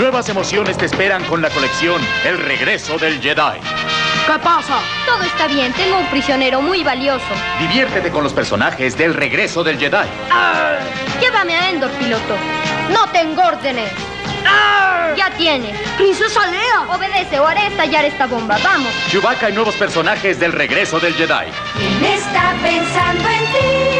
Nuevas emociones te esperan con la colección El regreso del Jedi. ¿Qué pasa? Todo está bien, tengo un prisionero muy valioso. Diviértete con los personajes del regreso del Jedi. Llévame a Endor, piloto. No tengo órdenes. Ya tiene. ¡Princesa Lea! Obedece o haré estallar esta bomba. Vamos. Chewbacca y nuevos personajes del regreso del Jedi. ¿Quién está pensando en ti?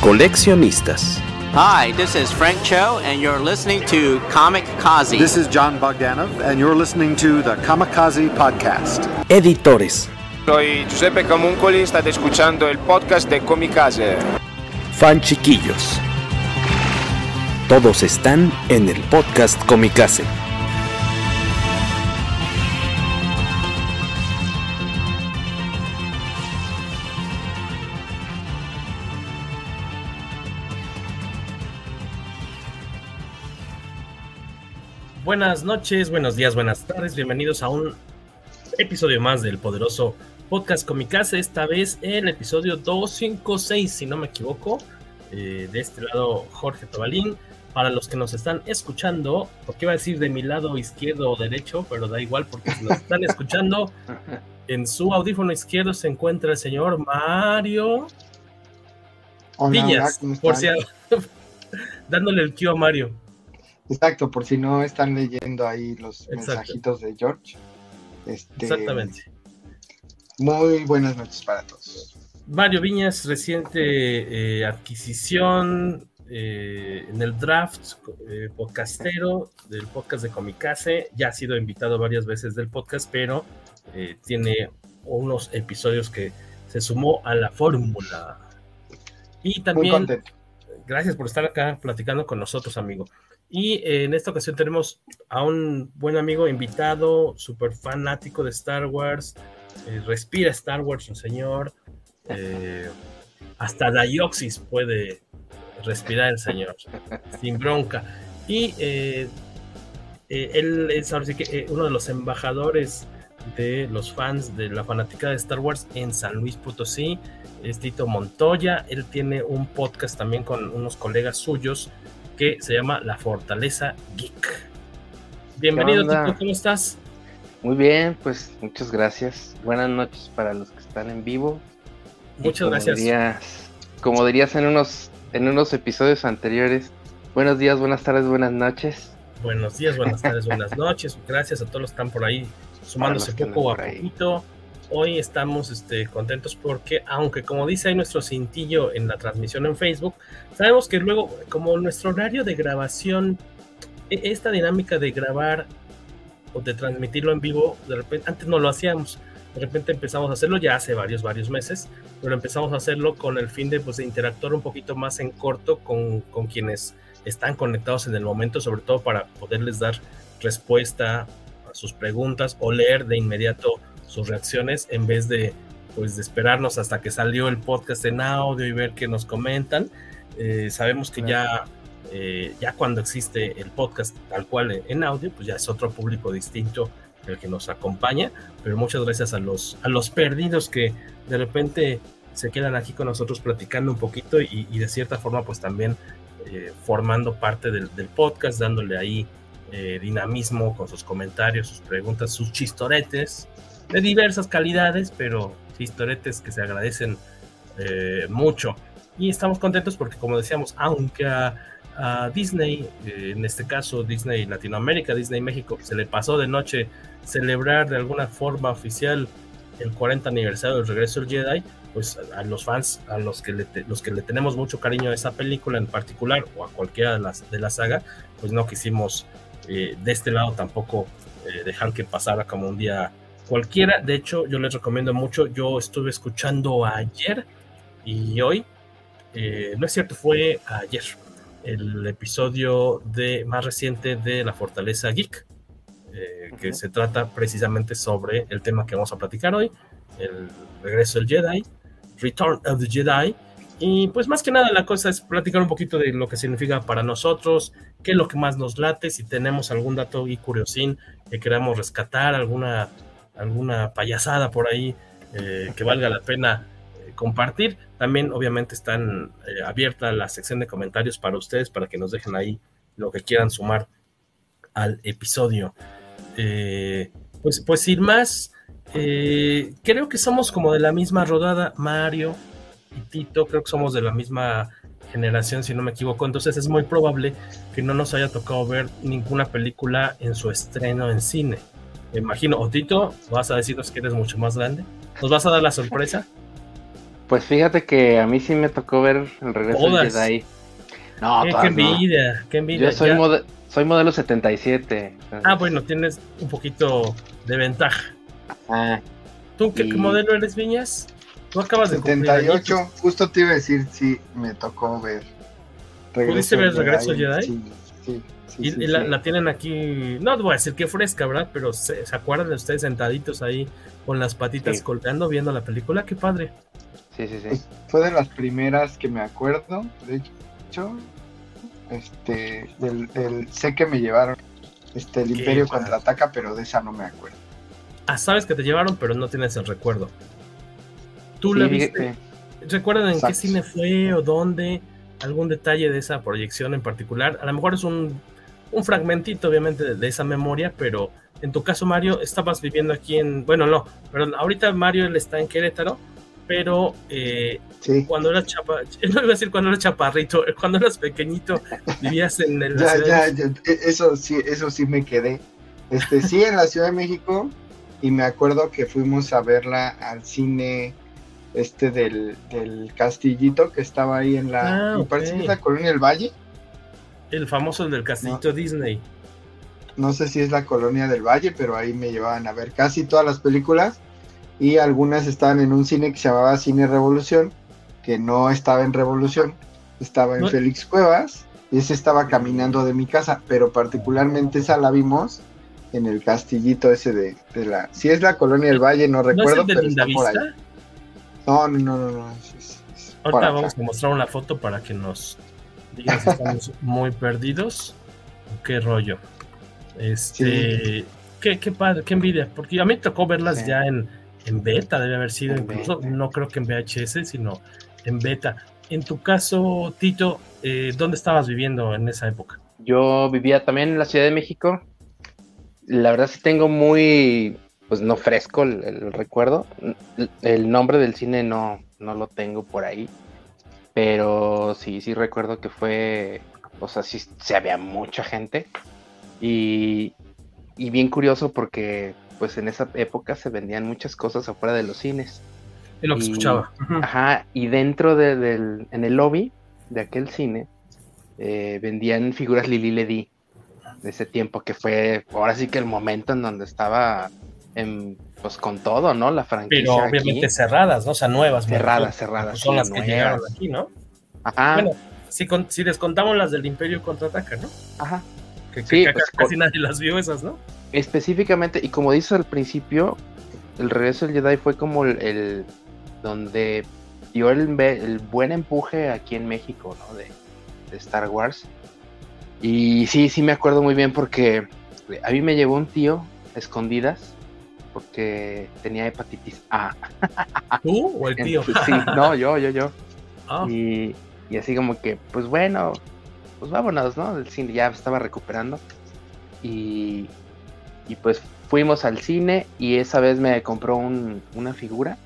Coleccionistas. Hi, this is Frank Cho, and you're listening to Comic Kazi. This is John Bogdanov, and you're listening to the Kamikaze Podcast. Editores. Soy Giuseppe Camuncoli, state escuchando el podcast de Comicase. Fan chiquillos. Todos están en el podcast Comicase. Buenas noches, buenos días, buenas tardes, bienvenidos a un episodio más del poderoso podcast Comicase, esta vez el episodio 256, si no me equivoco. Eh, de este lado, Jorge Tobalín. Para los que nos están escuchando, porque iba a decir de mi lado izquierdo o derecho, pero da igual porque si nos están escuchando, en su audífono izquierdo se encuentra el señor Mario Hola, Viñas, hola, ¿cómo por si dándole el cue a Mario. Exacto, por si no están leyendo ahí los Exacto. mensajitos de George. Este, Exactamente. Muy buenas noches para todos. Mario Viñas, reciente eh, adquisición eh, en el draft eh, podcastero del podcast de Comicase. Ya ha sido invitado varias veces del podcast, pero eh, tiene unos episodios que se sumó a la fórmula. Y Muy también, contento. gracias por estar acá platicando con nosotros, amigo. Y eh, en esta ocasión tenemos a un buen amigo invitado, súper fanático de Star Wars. eh, respira Star Wars, un señor. eh, hasta Dioxis puede respirar el señor, sin bronca. Y eh, eh, él es uno de los embajadores de los fans de la fanática de Star Wars en San Luis Potosí. Es Tito Montoya. Él tiene un podcast también con unos colegas suyos que se llama La Fortaleza Geek. Bienvenido? Tito, ¿cómo estás? Muy bien, pues muchas gracias. Buenas noches para los que están en vivo. Muchas como gracias. dirías- como dirías en unos, en unos episodios anteriores, buenos días, buenas tardes, buenas noches. Buenos días, buenas tardes, buenas noches. Gracias a todos los que están por ahí sumándose poco a ahí. Hoy estamos este, contentos porque, aunque como dice ahí nuestro cintillo en la transmisión en Facebook, sabemos que luego, como nuestro horario de grabación, e- esta dinámica de grabar o de transmitirlo en vivo, de repente, antes no lo hacíamos, de repente empezamos a hacerlo ya hace varios, varios meses, pero empezamos a hacerlo con el fin de, pues, interactuar un poquito más en corto con, con quienes están conectados en el momento, sobre todo para poderles dar respuesta a sus preguntas o leer de inmediato sus reacciones en vez de pues de esperarnos hasta que salió el podcast en audio y ver qué nos comentan. Eh, sabemos que ya, eh, ya cuando existe el podcast tal cual en audio, pues ya es otro público distinto el que nos acompaña, pero muchas gracias a los, a los perdidos que de repente se quedan aquí con nosotros platicando un poquito y, y de cierta forma pues también eh, formando parte del, del podcast, dándole ahí eh, dinamismo con sus comentarios, sus preguntas, sus chistoretes de diversas calidades, pero chistoretes que se agradecen eh, mucho. Y estamos contentos porque, como decíamos, aunque a, Disney, eh, en este caso Disney Latinoamérica, Disney México, se le pasó de noche celebrar de alguna forma oficial el 40 aniversario del regreso del Jedi, pues a, los fans, a los que, le los que le tenemos mucho cariño a esa película en particular o a cualquiera de, las, de la saga, pues no quisimos eh, de este lado tampoco eh, dejar que pasara como un día cualquiera. De hecho, yo les recomiendo mucho. Yo estuve escuchando ayer y hoy. eh, no es cierto, fue ayer. el episodio de, más reciente de La Fortaleza Geek, eh, que se trata precisamente sobre el tema que vamos a platicar hoy, el regreso del Jedi, Return of the Jedi. Y pues más que nada la cosa es platicar un poquito de lo que significa para nosotros, qué es lo que más nos late, si tenemos algún dato y curiosín que queramos rescatar, alguna, alguna payasada por ahí eh, que valga la pena eh, compartir. También obviamente están eh, abierta la sección de comentarios para ustedes, para que nos dejen ahí lo que quieran sumar al episodio. pues, pues sin más, creo que somos como de la misma rodada, Mario y Tito, creo que somos de la misma generación, si no me equivoco. Entonces es muy probable que no nos haya tocado ver ninguna película en su estreno en cine. Me imagino, o Tito, vas a decirnos que eres mucho más grande. ¿Nos vas a dar la sorpresa? Pues fíjate que a mí sí me tocó ver el regreso de Jedi. No, qué, envidia, qué envidia. Yo soy, modelo 77. Ah, bueno, tienes un poquito de ventaja. Ah, ¿Tú qué, modelo eres, Viñas? Tú acabas de 78, justo te iba a decir, sí, me tocó ver. ¿Pudiste ver el regreso Jedi? Sí, sí. Y, la, tienen aquí, no voy a decir que fresca, ¿verdad? Pero se, acuerdan de ustedes sentaditos ahí con las patitas colgando viendo la película, qué padre. Sí, sí, sí. Pues, fue de las primeras que me acuerdo, de hecho, este, del, sé que me llevaron, este, el Imperio contraataca, pero de esa no me acuerdo. Ah, sabes que te llevaron, pero no tienes el recuerdo. ¿Tú la viste? ¿Recuerdan en qué cine fue o dónde? ¿Algún detalle de esa proyección en particular? A lo mejor es un, un fragmentito, obviamente, de, esa memoria, pero en tu caso, Mario, estabas viviendo aquí en. Bueno, no, pero ahorita Mario él está en Querétaro, pero eh, cuando eras chapa, no iba a decir cuando eras chaparrito, cuando eras pequeñito, vivías en el. ya, ya, ya, e, eso sí, eso sí me quedé. Este, sí, en la Ciudad de México, y me acuerdo que fuimos a verla al cine este del, del castillito que estaba ahí en la. Ah, me parece que es la colonia del Valle. El famoso del castillito Disney. No sé si es la colonia del Valle, pero ahí me llevaban a ver casi todas las películas. Y algunas estaban en un cine que se llamaba Cine Revolución, que no estaba en Revolución, estaba en Félix Cuevas. Y ese estaba caminando de mi casa, pero particularmente esa la vimos en el castillito ese de, la. Si es la colonia del Valle, no recuerdo, pero está por ahí. No, no, no, no. Ahorita vamos a mostrar una foto para que nos digan si estamos muy perdidos. ¿Qué rollo? Este. Qué, qué, padre, qué envidia. Porque a mí me tocó verlas ya en, en beta, debe haber sido incluso. No creo que en VHS, sino en beta. En tu caso, Tito, eh, ¿dónde estabas viviendo en esa época? Yo vivía también en la Ciudad de México. La verdad sí tengo muy pues no fresco el, recuerdo. El nombre del cine no, no lo tengo por ahí. Pero sí, sí recuerdo que fue, o sea, sí se había mucha gente. Y, y bien curioso porque pues en esa época se vendían muchas cosas afuera de los cines. Y lo que escuchaba. Ajá, y dentro de, del, en el lobby de aquel cine, eh, vendían figuras Lili Ledi de ese tiempo que fue ahora sí que el momento en donde estaba pues con todo, ¿no? La franquicia. Pero obviamente cerradas, ¿no? O sea, nuevas. Cerradas, cerradas. Son las que llegaron aquí, ¿no? Ajá. Bueno, si, si descontamos las del Imperio contraataca, ¿no? Ajá. Que, sí, pues, casi nadie las vio esas, ¿no? Específicamente, y como dices al principio, el regreso del Jedi fue como el, donde dio el, el, buen empuje aquí en México, ¿no? De, de Star Wars. Y sí, sí me acuerdo muy bien porque a mí me llevó un tío escondidas porque tenía hepatitis A. ¿Tú o el tío? sí, no, yo, yo, yo. Ah. Y, así como que, pues bueno, pues vámonos, ¿no? El cine ya estaba recuperando. Y, y pues fuimos al cine y esa vez me compró una figura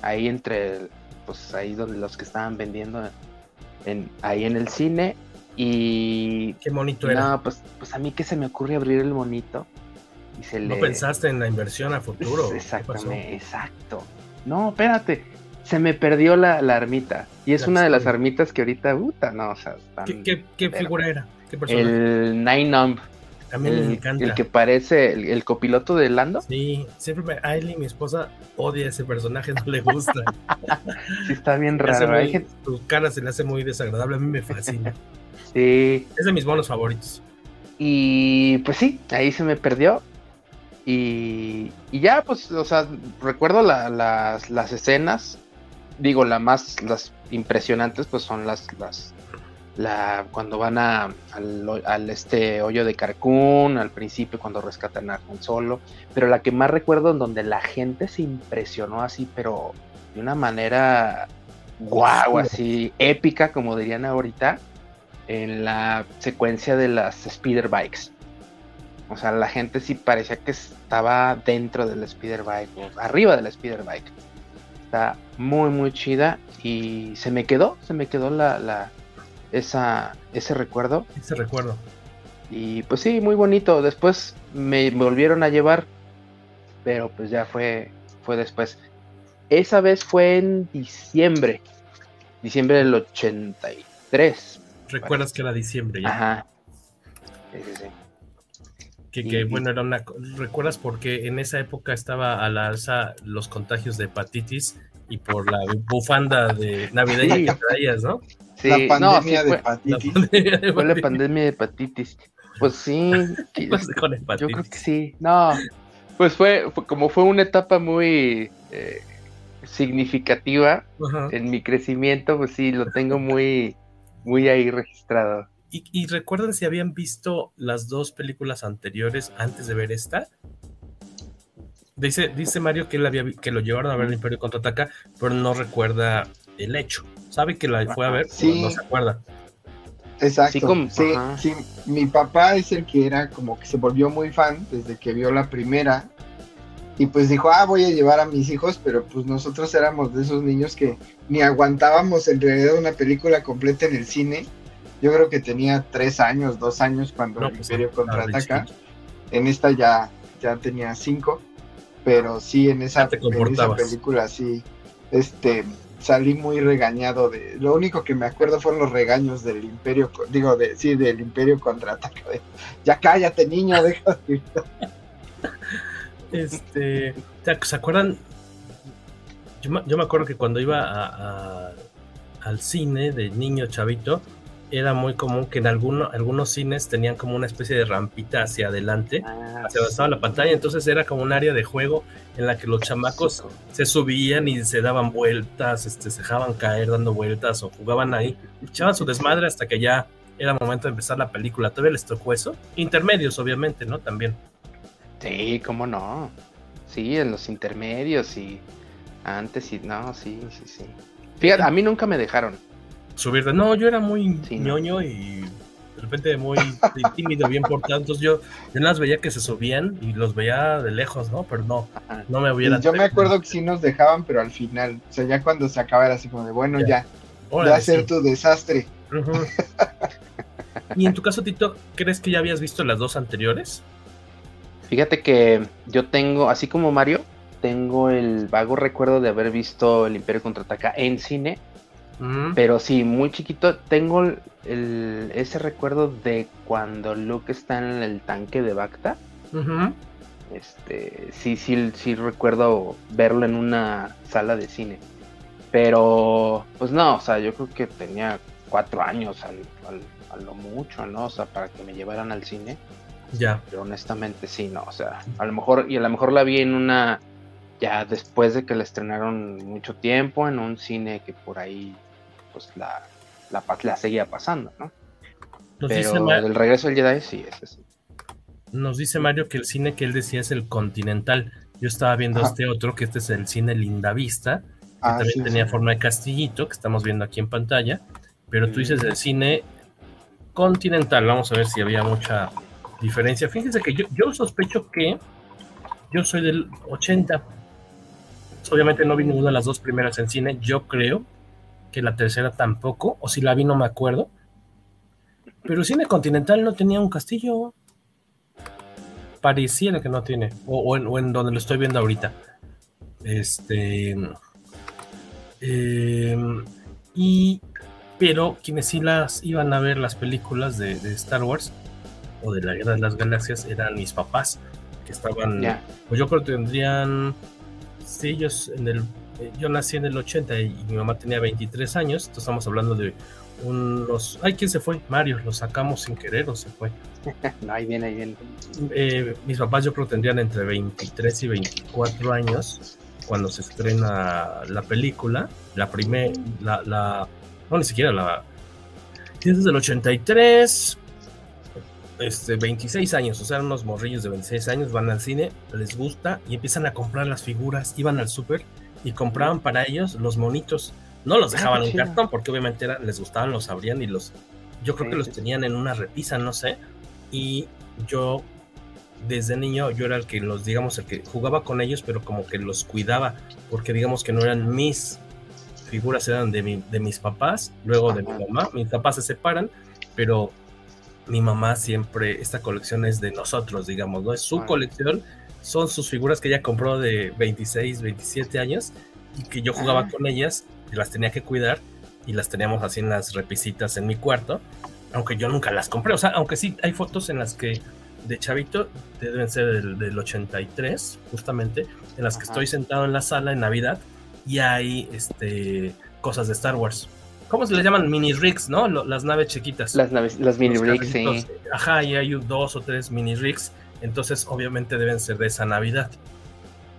ahí entre, pues ahí donde los que estaban vendiendo en, ahí en el cine. Y. ¿Qué monito era? No, pues, pues a mí que se me ocurre abrir el monito no pensaste en la inversión a futuro. Exactamente, exacto. No, espérate. Se me perdió la, la armita. Y es una de las armitas que ahorita, puta, no, o sea, ¿Qué, qué, figura era? el Nine. A mí el, me encanta. El que parece el, copiloto de Lando. Sí, siempre me. Aileen, mi esposa, odia ese personaje, no le gusta. sí, está bien raro. Muy, su cara se le hace muy desagradable, a mí me fascina. sí. Es de mis monos favoritos. Y pues sí, ahí se me perdió. Y, y ya, pues, o sea, recuerdo la, las, las escenas. Digo, la más, las impresionantes, pues son las, las, la, cuando van a, al, al, este hoyo de Carcún, al principio cuando rescatan a Juan Solo, pero la que más recuerdo en donde la gente se impresionó así, pero de una manera guau, así épica, como dirían ahorita, en la secuencia de las speeder bikes. O sea, la gente sí parecía que estaba dentro del speeder bike, o arriba del speeder bike. Está muy, muy chida y se me quedó, se me quedó la, la esa, ese recuerdo. Ese recuerdo. Y pues sí, muy bonito. Después me, me, volvieron a llevar, pero pues ya fue, fue después. Esa vez fue en diciembre, diciembre del 83. ¿Recuerdas que era diciembre ya? Ajá. Sí, sí, sí. Que, que, bueno, era una. ¿Recuerdas porque en esa época estaba a la alza los contagios de hepatitis y por la bufanda de navideña sí. que traías, ¿no? Sí, la pandemia no, de hepatitis. La pandemia de fue la pandemia de hepatitis. Pues sí. con hepatitis? Yo creo que sí. No, pues fue, fue como fue una etapa muy eh, significativa en mi crecimiento, pues sí, lo tengo muy, muy ahí registrado. ¿Y, ¿Y, recuerdan si habían visto las dos películas anteriores antes de ver esta? Dice, dice Mario que, él había, que lo llevaron a ver el Imperio Contraataca, pero no recuerda el hecho. Sabe que la fue a ver, sí. pero no se acuerda. Exacto. Sí, como, sí, sí, mi papá es el que era como que se volvió muy fan desde que vio la primera. Y pues dijo, ah, voy a llevar a mis hijos, pero pues nosotros éramos de esos niños que ni aguantábamos en realidad una película completa en el cine. Yo creo que tenía tres años, dos años cuando no, el pues, Imperio contraataca. En esta ya, ya tenía cinco, pero sí, en esa, en esa película sí, este, salí muy regañado de lo único que me acuerdo fueron los regaños del imperio digo de sí del imperio contraataca ya cállate niño deja de... este se acuerdan yo, yo, me acuerdo que cuando iba a, a, al cine de niño chavito era muy común que en alguno, algunos cines tenían como una especie de rampita hacia adelante, ah, hacia donde estaba la pantalla, entonces era como un área de juego en la que los chamacos se subían y se daban vueltas, este, se dejaban caer dando vueltas o jugaban ahí, echaban su desmadre hasta que ya era momento de empezar la película. ¿Todavía les tocó eso? Intermedios, obviamente, ¿no? También. Sí, cómo no. Sí, en los intermedios y antes y no, sí, sí, sí. Fíjate, a mí nunca me dejaron subir de no, yo era muy sí, ñoño y de repente muy tímido, bien portado, entonces yo, yo las veía que se subían y los veía de lejos, ¿no? Pero no, no me hubiera... Yo me acuerdo que sí nos dejaban, pero al final, o sea, ya cuando se acaba era así como de, bueno, ya, ya, Órale, ya hacer sí. tu desastre. Uh -huh. y en tu caso, Tito, ¿crees que ya habías visto las dos anteriores? Fíjate que yo tengo, así como Mario, tengo el vago recuerdo de haber visto El Imperio Contraataca en cine, Pero sí, muy chiquito. Tengo el, ese recuerdo de cuando Luke está en el tanque de Bacta. Uh -huh. Este, sí, sí, sí recuerdo verlo en una sala de cine. Pero, pues no, o sea, yo creo que tenía cuatro años al, al, a lo mucho, ¿no? O sea, para que me llevaran al cine. Ya. Pero honestamente sí, no, o sea, a lo mejor, y a lo mejor la vi en una, ya después de que la estrenaron mucho tiempo, en un cine que por ahí pues la, la, la seguía pasando, ¿no? Nos Pero del regreso del Jedi sí, es así. Nos dice Mario que el cine que él decía es el Continental. Yo estaba viendo Ajá. este otro, que este es el cine Lindavista, que ah, también sí, tenía sí. forma de castillito, que estamos viendo aquí en pantalla. Pero tú dices el cine Continental. Vamos a ver si había mucha diferencia. Fíjense que yo, yo sospecho que yo soy del 80. Obviamente no vi ninguna de las dos primeras en cine. Yo creo que la tercera tampoco, o si la vi no me acuerdo. Pero Cine Continental no tenía un castillo. Pareciera que no tiene, o, o, en, o en, donde lo estoy viendo ahorita. Este. Eh, y. Pero quienes sí las iban a ver las películas de, de Star Wars, o de la Guerra de las Galaxias eran mis papás, que estaban, pues yo creo que tendrían, sí, ellos en el, yo nací en el 80 y mi mamá tenía 23 años, entonces estamos hablando de unos, ay, ¿quién se fue? Mario, lo sacamos sin querer o se fue. no, ahí viene, ahí viene. Eh, mis papás yo creo tendrían entre 23 y 24 años cuando se estrena la película, la primera, la, la, no, ni siquiera la, desde el 83, este, 26 años, o sea, unos morrillos de 26 años van al cine, les gusta y empiezan a comprar las figuras, iban al súper y compraban para ellos los monitos. No los ah, dejaban en cartón porque obviamente les gustaban, los abrían y los... Yo creo que los tenían en una repisa, no sé. Y yo, desde niño, yo era el que los, digamos, el que jugaba con ellos, pero como que los cuidaba, porque digamos que no eran mis figuras, eran de, de mis papás, luego de mi mamá. Mis papás se separan, pero mi mamá siempre, esta colección es de nosotros, digamos, ¿no? Es su colección, son sus figuras que ella compró de 26, 27 años y que yo jugaba con ellas, y las tenía que cuidar y las teníamos así en las repisitas en mi cuarto, aunque yo nunca las compré, o sea, aunque sí hay fotos en las que de chavito, deben ser del, del 83, justamente, en las que estoy sentado en la sala en Navidad y hay este, cosas de Star Wars. ¿Cómo se le llaman? Mini rigs, ¿no? las naves chiquitas. Las naves, las mini rigs, sí. Ajá, y hay dos o tres mini rigs. Entonces, obviamente deben ser de esa Navidad.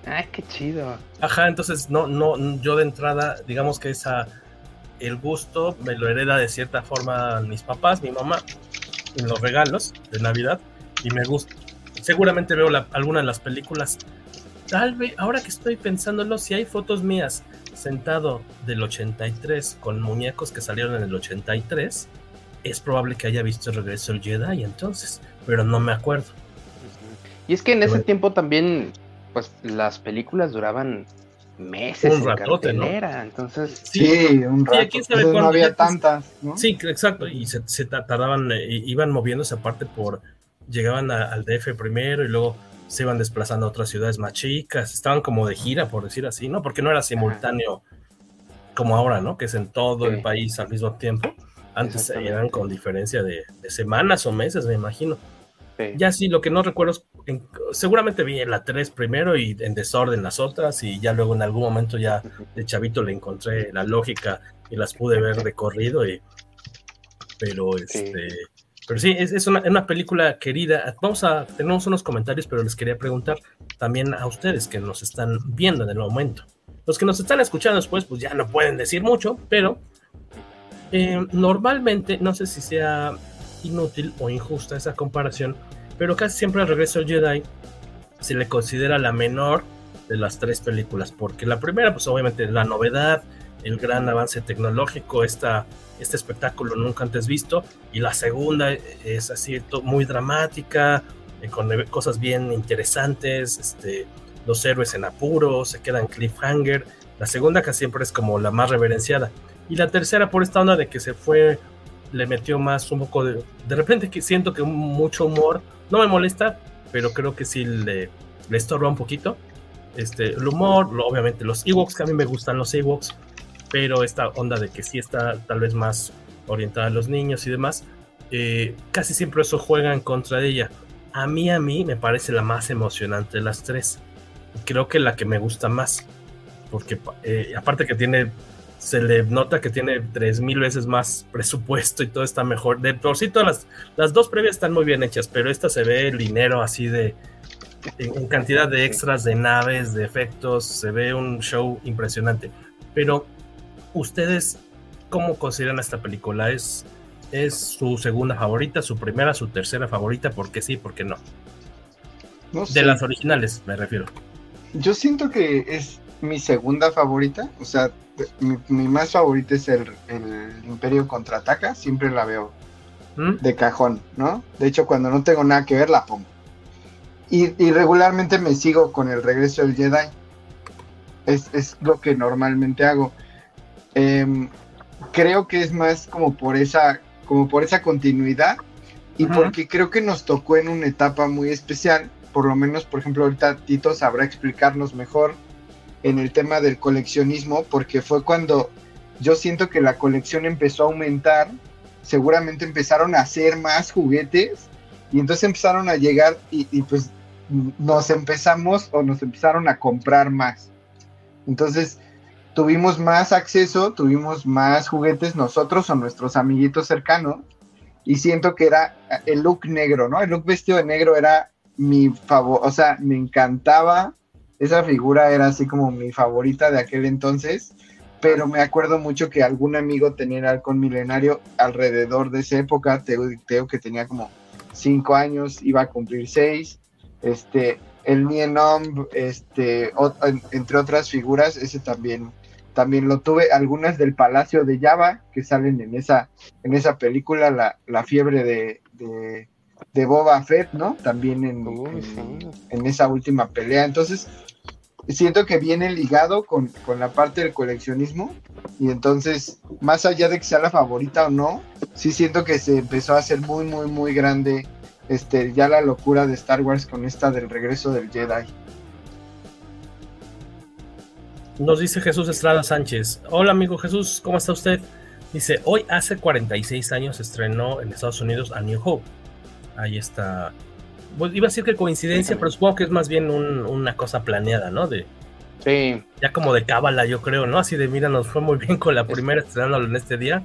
Ay, qué chido. Ajá, entonces no, no, yo de entrada, digamos que esa, el gusto me lo hereda de cierta forma mis papás, mi mamá, en los regalos de Navidad, y me gusta. Seguramente veo alguna de las películas. Tal vez, ahora que estoy pensándolo, si hay fotos mías sentado del 83 con muñecos que salieron en el 83, es probable que haya visto el regreso del Jedi entonces, pero no me acuerdo. Y es que en ese tiempo también, pues las películas duraban meses un ratote, ¿no? entonces sí, un rato. no había tantas, ¿no? Sí, exacto, y se, tardaban, eh, iban moviéndose aparte por, llegaban al DF primero y luego se iban desplazando a otras ciudades más chicas, estaban como de gira, por decir así, ¿no? Porque no era simultáneo como ahora, ¿no? Que es en todo el país al mismo tiempo. Antes eran con diferencia de, semanas o meses, me imagino. Ya sí, lo que no recuerdo es, seguramente vi la 3 primero y en desorden las otras y ya luego en algún momento ya de chavito le encontré la lógica y las pude ver de corrido y pero este pero sí, es, una, película querida. Vamos a, tenemos unos comentarios, pero les quería preguntar también a ustedes que nos están viendo en el momento. Los que nos están escuchando después, pues ya no pueden decir mucho, pero eh, normalmente, no sé si sea inútil o injusta esa comparación, pero casi siempre al regreso al Jedi se le considera la menor de las tres películas, porque la primera, pues obviamente la novedad, el gran avance tecnológico, esta, este espectáculo nunca antes visto, y la segunda es así muy dramática, eh, con cosas bien interesantes, este, los héroes en apuro, se quedan cliffhanger, la segunda casi siempre es como la más reverenciada, y la tercera por esta onda de que se fue, le metió más un poco de, de repente que siento que mucho humor, no me molesta, pero creo que sí le, le estorba un poquito, este, el humor, obviamente los Ewoks, que a mí me gustan los Ewoks, pero esta onda de que sí está tal vez más orientada a los niños y demás, eh, casi siempre eso juega en contra de ella. A mí, a mí me parece la más emocionante de las tres. Creo que la que me gusta más, porque eh, aparte que tiene, se le nota que tiene tres mil veces más presupuesto y todo está mejor. De por sí todas las, las dos previas están muy bien hechas, pero esta se ve el dinero así de, en cantidad de extras, de naves, de efectos, se ve un show impresionante. Pero ¿Ustedes cómo consideran esta película? ¿Es, ¿Es su segunda favorita, su primera, su tercera favorita? ¿Por qué sí, por qué no? De las originales, me refiero. Yo siento que es mi segunda favorita. O sea, mi, más favorita es el, Imperio Contraataca. Siempre la veo ¿Mm? de cajón, ¿no? De hecho, cuando no tengo nada que ver, la pongo. Y, regularmente me sigo con el regreso del Jedi. Es, es lo que normalmente hago. Em, creo que es más como por esa, como por esa continuidad y porque creo que nos tocó en una etapa muy especial, por lo menos, por ejemplo, ahorita Tito sabrá explicarnos mejor en el tema del coleccionismo, porque fue cuando yo siento que la colección empezó a aumentar, seguramente empezaron a hacer más juguetes Y entonces empezaron a llegar y, pues nos empezamos o nos empezaron a comprar más. Entonces tuvimos más acceso, tuvimos más juguetes nosotros o nuestros amiguitos cercanos. Y siento que era el look negro, ¿no? El look vestido de negro era mi favor, o sea, me encantaba. Esa figura era así como mi favorita de aquel entonces pero me acuerdo mucho que algún amigo tenía el milenario alrededor de esa época, tengo que tenía como cinco años, iba a cumplir seis, este, el Nienom, este, entre otras figuras, ese también, también lo tuve, algunas del Palacio de Java, que salen en esa, en esa película, la, la fiebre de, de, de, Boba Fett, ¿no? También en, en, en esa última pelea, entonces siento que viene ligado con, la parte del coleccionismo y entonces, más allá de que sea la favorita o no, sí siento que se empezó a hacer muy, muy, muy grande este, ya la locura de Star Wars con esta del regreso del Jedi. Nos dice Jesús Estrada Sánchez. Hola amigo Jesús, ¿cómo está usted? Dice, hoy hace 46 años estrenó en Estados Unidos a New Hope. Ahí está pues, iba a decir que coincidencia, pero supongo que es más bien una cosa planeada, ¿no? De, sí. Ya como de cábala, yo creo, ¿no? Así de, mira, nos fue muy bien con la primera estrenándolo en este día.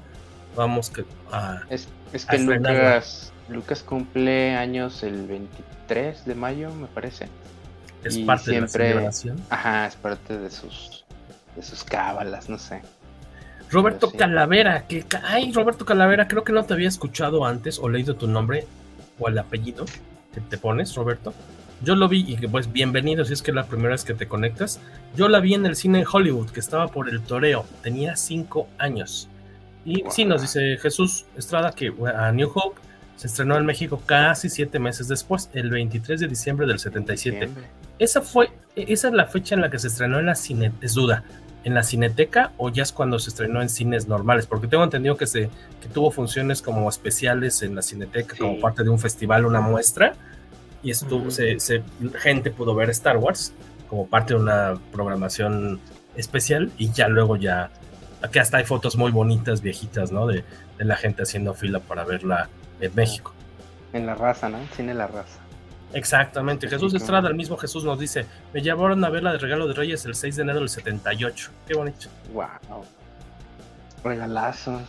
Vamos que, a. Es, que Lucas, Lucas cumple años el 23 de mayo, me parece. Es parte de la celebración. Ajá, es parte de sus, de sus cábalas, no sé. Roberto Calavera, que ay, Roberto Calavera, creo que no te había escuchado antes o leído tu nombre o el apellido que te pones, Roberto. Yo lo vi y pues bienvenido si es que es la primera vez que te conectas. Yo la vi en el cine en Hollywood, que estaba por el toreo. Tenía cinco años. Y sí, nos dice Jesús Estrada que a New Hope se estrenó en México casi siete meses después, el 23 de diciembre del 77. Esa fue, esa es la fecha en la que se estrenó en la cine, es duda, en la cineteca o ya es cuando se estrenó en cines normales, porque tengo entendido que se que tuvo funciones como especiales en la cineteca como parte de un festival, una muestra y estuvo, se, gente pudo ver Star Wars como parte de una programación especial y ya luego ya aquí hasta hay fotos muy bonitas viejitas, ¿no? De, de la gente haciendo fila para verla en México. En la raza, ¿no? Cine La Raza. Exactamente. Jesús Estrada, el mismo Jesús nos dice, me llevaron a ver la de Regalo de Reyes el 6 de enero del 78. Qué bonito. Wow. Regalazo.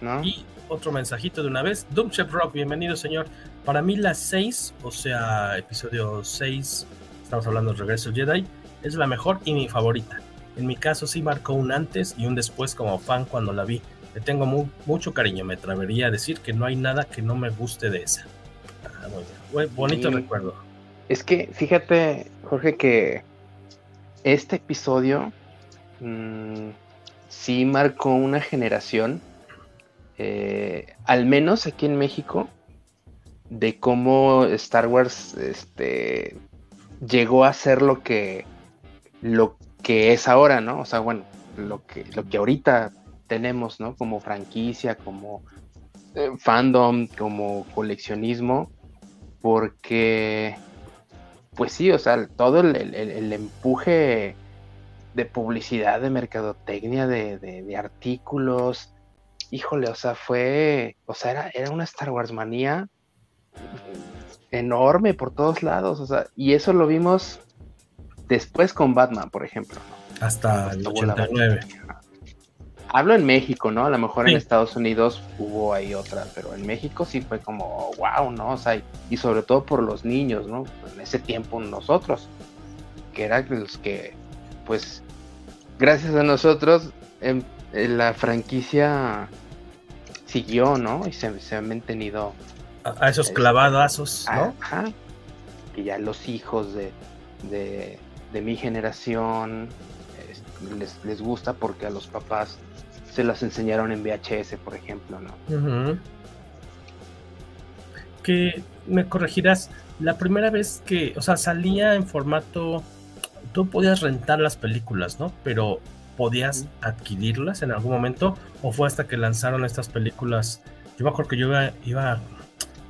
¿No? Y otro mensajito de una vez. Doomchef Rock, bienvenido señor. Para mí la 6, o sea, episodio 6, estamos hablando del regreso del Jedi, es la mejor y mi favorita. En mi caso sí marcó un antes y un después como fan cuando la vi. Le tengo mucho cariño, me atrevería a decir que no hay nada que no me guste de esa. Bonito recuerdo. Es que fíjate, Jorge, que este episodio mm, sí marcó una generación, eh, al menos aquí en México, de cómo Star Wars este, llegó a ser lo que, lo que es ahora, ¿no? O sea, bueno, lo que, lo que ahorita tenemos, ¿no? Como franquicia, como eh, fandom, como coleccionismo porque, pues sí, o sea, todo el, empuje de publicidad, de mercadotecnia, de, artículos, híjole, o sea, fue, o sea, era, era una Star Wars manía enorme por todos lados, o sea, y eso lo vimos después con Batman, por ejemplo. Hasta el 89. Hablo en México, ¿no? A lo mejor en Estados Unidos hubo ahí otra, pero en México sí fue como, wow, ¿no? O sea, y sobre todo por los niños, ¿no? En ese tiempo nosotros, que eran los que, pues, gracias a nosotros, em, la franquicia siguió, ¿no? Y se, se han mantenido. A, esos este, clavadazos, ¿no? Ajá. Que ya los hijos de, de, de mi generación les, les gusta porque a los papás se las enseñaron en VHS, por ejemplo, ¿no? Que me corregirás, la primera vez que, o sea, salía en formato, tú podías rentar las películas, ¿no? Pero podías adquirirlas en algún momento, o fue hasta que lanzaron estas películas. Yo me acuerdo que yo iba,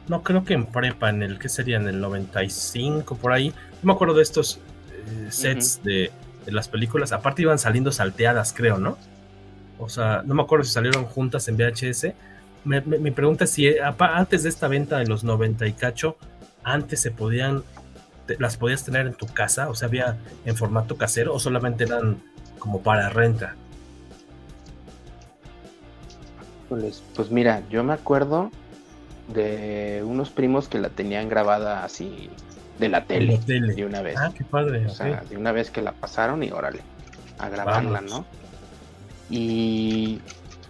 no creo que en prepa, en el que sería en el 95 por ahí. Yo me acuerdo de estos eh, sets de, de, las películas. Aparte iban saliendo salteadas, creo, ¿no? O sea, no me acuerdo si salieron juntas en VHS, mi pregunta es si antes de esta venta de los 90 y cacho, antes se podían, las podías tener en tu casa, o sea, había en formato casero o solamente eran como para renta. Pues, pues mira, yo me acuerdo de unos primos que la tenían grabada así de la tele, de una vez. Ah, qué padre. O sea, de una vez que la pasaron y órale, a grabarla, ¿no? Y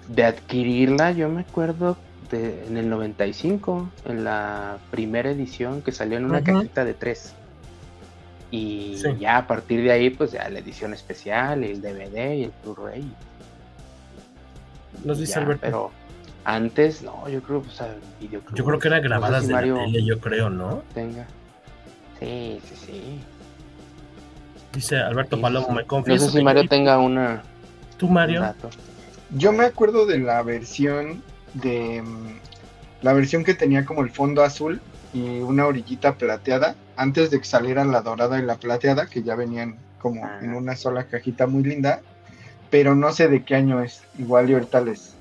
de adquirirla, yo me acuerdo de, en el 95, en la primera edición que salió en una cajita de tres. Y ya a partir de ahí, pues ya la edición especial, el DVD y el Blu-ray. Nos dice Alberto. Pero antes, no, yo creo, o sea, Yo creo que era grabadas de Mario tele, yo creo, ¿no? Tenga. Sí, sí, sí. Dice Alberto Palomo, me confieso. No sé si Mario tenga una. ¿Tú, Mario? Yo me acuerdo de la versión de. Mm, la versión que tenía como el fondo azul y una orillita plateada. Antes de que saliera la dorada y la plateada, que ya venían como en ah. una sola cajita muy linda. Pero no sé de qué año es. Igual y ahorita les,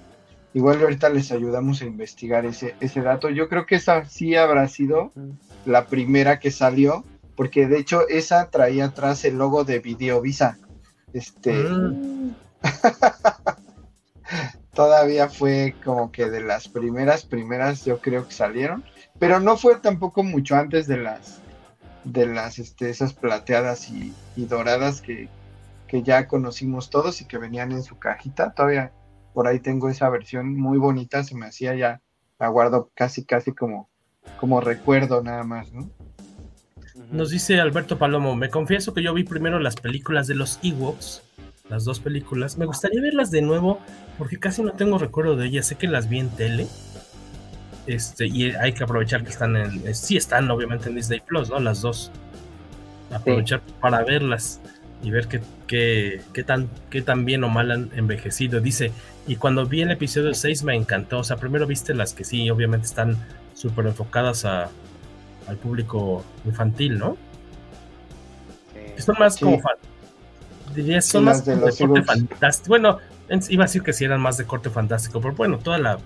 Igual ahorita les ayudamos a investigar ese, ese dato. Yo creo que esa sí habrá sido la primera que salió, porque de hecho esa traía atrás el logo de Videovisa. Este. Mm. Todavía fue como que de las primeras, primeras yo creo que salieron, pero no fue tampoco mucho antes de las de las este, esas plateadas y, doradas que, que ya conocimos todos y que venían en su cajita. Todavía por ahí tengo esa versión muy bonita, se me hacía ya, la guardo casi, casi como, como recuerdo nada más, ¿no? Nos dice Alberto Palomo, me confieso que yo vi primero las películas de los Ewoks, las dos películas. Me gustaría verlas de nuevo porque casi no tengo recuerdo de ellas. Sé que las vi en tele. Este, y hay que aprovechar que están en. Eh, sí, están obviamente en Disney Plus, ¿no? Las dos. Aprovechar para verlas y ver qué, qué, qué, tan, qué tan bien o mal han envejecido. Dice, y cuando vi el episodio 6 me encantó. O sea, primero viste las que sí, obviamente están súper enfocadas a, al público infantil, ¿no? son más como diría, son más de, corte fantástico. Bueno, iba a decir que sí eran más de corte fantástico, pero bueno, toda la,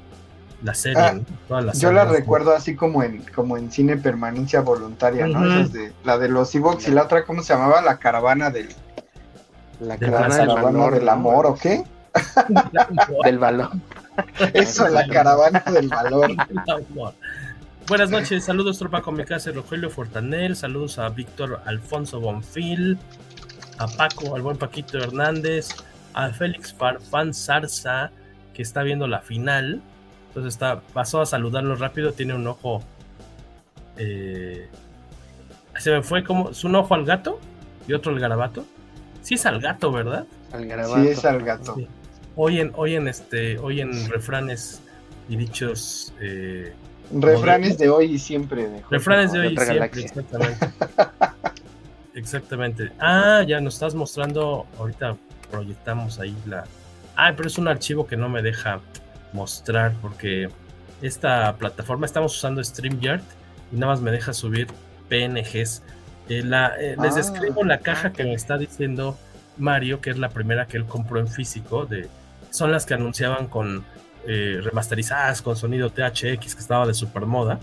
la serie, ah, Yo la recuerdo así como en, como en cine permanencia voluntaria, ¿no? de, la de los Evox y la otra, ¿cómo se llamaba? La caravana del. La caravana, del, amor, ¿o qué? del valor. Eso, la caravana del valor. Buenas noches, saludos tropa casa Rogelio Fortanel, saludos a Víctor Alfonso Bonfil, a Paco, al buen Paquito Hernández, a Félix Farfán Zarza, que está viendo la final. Entonces está, pasó a saludarlo rápido, tiene un ojo. Eh, se me fue como. ¿Es un ojo al gato? Y otro al garabato. Sí es al gato, ¿verdad? Sí, es al gato. Hoy en, hoy en este, hoy en refranes y dichos. Eh, refranes de hoy y siempre. refranes de hoy y siempre, exactamente. exactamente. Ah, ya nos estás mostrando. Ahorita proyectamos ahí la. Ah, pero es un archivo que no me deja mostrar porque esta plataforma estamos usando StreamYard y nada más me deja subir PNGs. Eh, la, eh, les ah, describo la caja que me está diciendo Mario, que es la primera que él compró en físico, de, son las que anunciaban con eh, remasterizadas, con sonido THX, que estaba de super moda.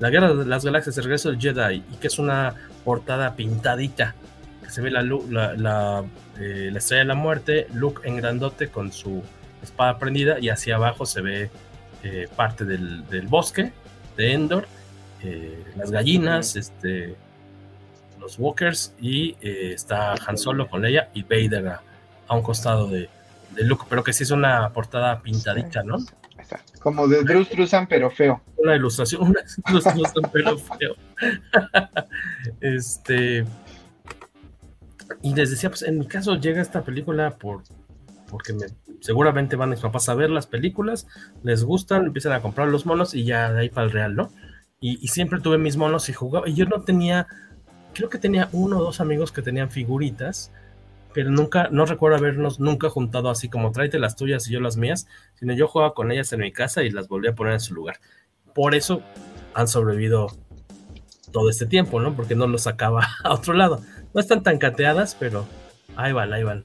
La Guerra de las Galaxias, el regreso del Jedi, y que es una portada pintadita, que se ve la, la, la, eh, la estrella de la muerte, Luke en grandote con su espada prendida, y hacia abajo se ve eh, parte del, del, bosque de Endor, las gallinas, este los Walkers y eh, está Han Solo con Leia y Vader a, un costado de, de, Luke, pero que sí es una portada pintadita, ¿no? Como de Drew Struzan, pero feo. Una ilustración, una pero feo. este. Y les decía, pues en mi caso llega esta película por porque me, seguramente van mis papás a ver las películas, les gustan, empiezan a comprar los monos y ya de ahí para el real, ¿no? Y, siempre tuve mis monos y jugaba, y yo no tenía creo que tenía uno o dos amigos que tenían figuritas, pero nunca, no recuerdo habernos nunca juntado así como tráete las tuyas y yo las mías, sino yo jugaba con ellas en mi casa y las volví a poner en su lugar. Por eso han sobrevivido todo este tiempo, ¿no? Porque no los sacaba a otro lado. No están tan cateadas, pero ahí van, ahí van.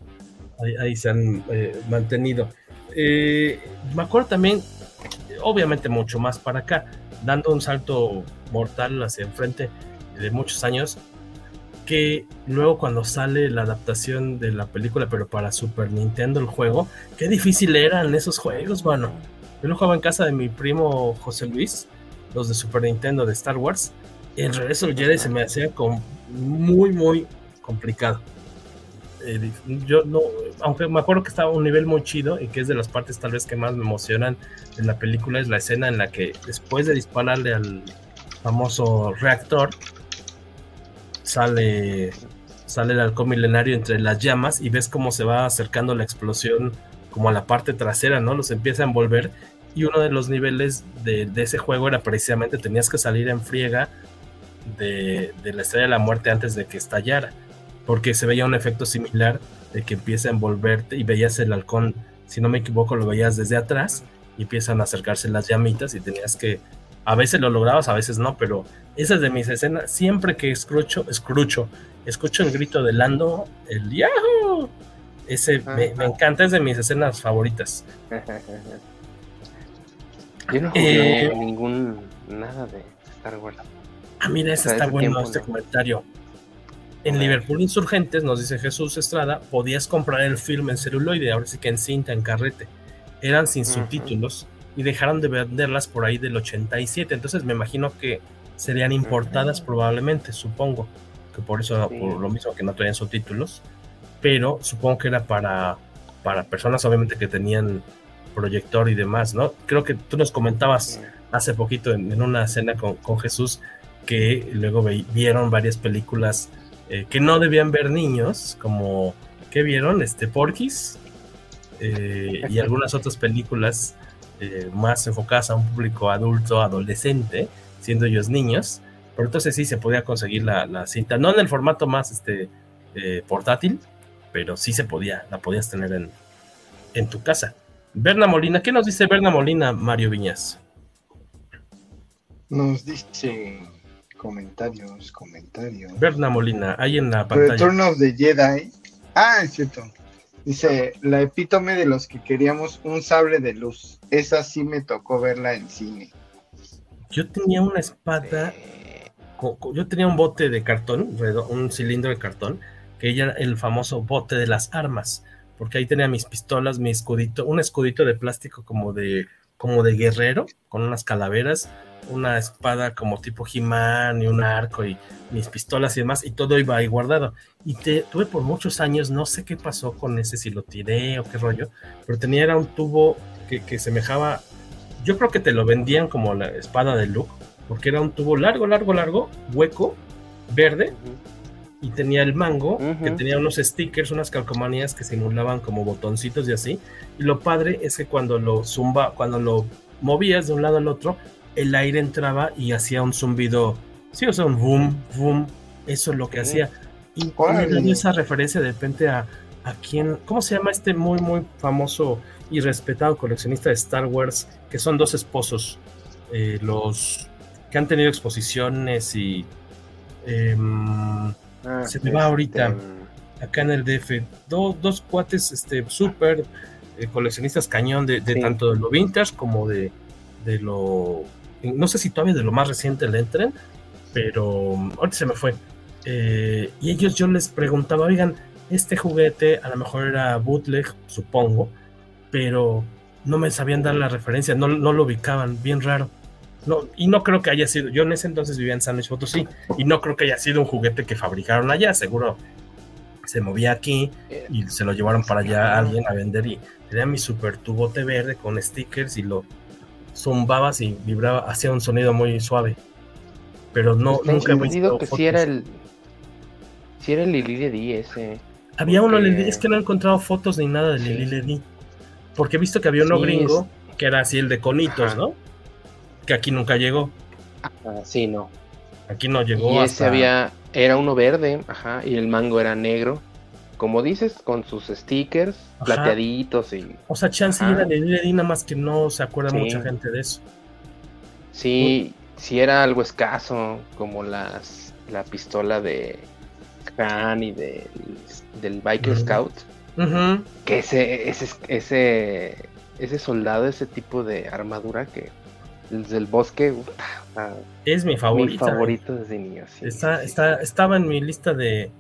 Ahí, se han eh, mantenido. Eh, me acuerdo también obviamente mucho más para acá, dando un salto mortal hacia enfrente de muchos años, que luego cuando sale la adaptación de la película, pero para Super Nintendo el juego, qué difícil eran esos juegos, bueno. Yo lo jugaba en casa de mi primo José Luis, los de Super Nintendo de Star Wars. Y el regreso del Jedi se me hacía con muy, muy complicado. Eh, yo no, aunque me acuerdo que estaba a un nivel muy chido y que es de las partes tal vez que más me emocionan en la película, es la escena en la que después de dispararle al famoso reactor, sale, sale el halcón milenario entre las llamas y ves cómo se va acercando la explosión como a la parte trasera, ¿no? Los empieza a envolver y uno de los niveles de, ese juego era precisamente tenías que salir en friega de, de, la estrella de la muerte antes de que estallara, porque se veía un efecto similar de que empieza a envolverte y veías el halcón, si no me equivoco, lo veías desde atrás y empiezan a acercarse las llamitas y tenías que a veces lo lograbas, a veces no, pero esa es de mis escenas. Siempre que escucho, escucho, escucho el grito de Lando, el Yahoo. Ese me, encanta, es de mis escenas favoritas. Yo no jugué eh, ningún nada de Star Wars. Ah, mira, ese está bueno este comentario. En Liverpool Insurgentes, nos dice Jesús Estrada, podías comprar el film en celuloide, ahora sí que en cinta, en carrete. Eran sin subtítulos y dejaron de venderlas por ahí del 87. Entonces me imagino que serían importadas probablemente, supongo. Que por eso, por lo mismo que no traían subtítulos. Pero supongo que era para, para personas obviamente que tenían proyector y demás, ¿no? Creo que tú nos comentabas hace poquito en, una cena con, con, Jesús que luego vieron varias películas eh, que no debían ver niños, como, ¿qué vieron? Este, Porky's eh, y algunas otras películas eh, más enfocadas a un público adulto, adolescente, siendo ellos niños. Pero entonces sí se podía conseguir la, cinta, no en el formato más este, eh, portátil, pero sí se podía, la podías tener en, en tu casa. Berna Molina, ¿qué nos dice Berna Molina, Mario Viñas? Nos dice comentarios, comentarios. Berna Molina, ahí en la pantalla. Return of the Jedi. Ah, es cierto. Dice, la epítome de los que queríamos un sable de luz. Esa sí me tocó verla en cine. Yo tenía una espada, yo tenía un bote de cartón, un cilindro de cartón, que era el famoso bote de las armas, porque ahí tenía mis pistolas, mi escudito, un escudito de plástico como de, como de guerrero, con unas calaveras, una espada como tipo He-Man y un arco y mis pistolas y demás, y todo iba ahí guardado. Y te, tuve por muchos años, no sé qué pasó con ese, si lo tiré o qué rollo, pero tenía era un tubo que, que semejaba, yo creo que te lo vendían como la espada de Luke, porque era un tubo largo, largo, largo, hueco, verde, y tenía el mango, que tenía unos stickers, unas calcomanías que simulaban como botoncitos y así. Y lo padre es que cuando lo zumba, cuando lo movías de un lado al otro, el aire entraba y hacía un zumbido, sí, o sea, un boom, boom, eso es lo que hacía. Y me esa referencia de repente a, a quién, ¿cómo se llama este muy, muy famoso y respetado coleccionista de Star Wars? Que son dos esposos, eh, los que han tenido exposiciones y... Em, ah, se me va ahorita este, acá en el DF. dos cuates este, súper eh, coleccionistas cañón de, tanto de lo vintage como de, de lo no sé si todavía de lo más reciente le entren, pero ahorita se me fue. Eh, y ellos yo les preguntaba, oigan, este juguete a lo mejor era bootleg, supongo, pero no me sabían dar la referencia, no, no lo ubicaban, bien raro. No, y no creo que haya sido, yo en ese entonces vivía en San Luis Potosí, y no creo que haya sido un juguete que fabricaron allá, seguro se movía aquí y se lo llevaron para allá a alguien a vender y tenía mi super tubote verde con stickers y lo zumbabas y vibraba, hacía un sonido muy suave. Pero no, nunca he visto que si era el. Si era el Lili de ese. Había uno, es que no he encontrado fotos ni nada de sí. Lili Porque he visto que había uno gringo que era así el de conitos, ¿no? Que aquí nunca llegó. Ah, sí, no. Aquí no llegó. Y ese había. Era uno verde, ajá, y el mango era negro como dices, con sus stickers plateaditos y. O sea, chance era de Lady nada más que no se acuerda mucha gente de eso. Sí, sí era algo escaso, como las la pistola de Han y de, del Biker Scout. Que ese, ese, ese ese soldado, ese tipo de armadura que el bosque es mi favorito. Mi favorito desde niño. está, está, estaba en mi lista de,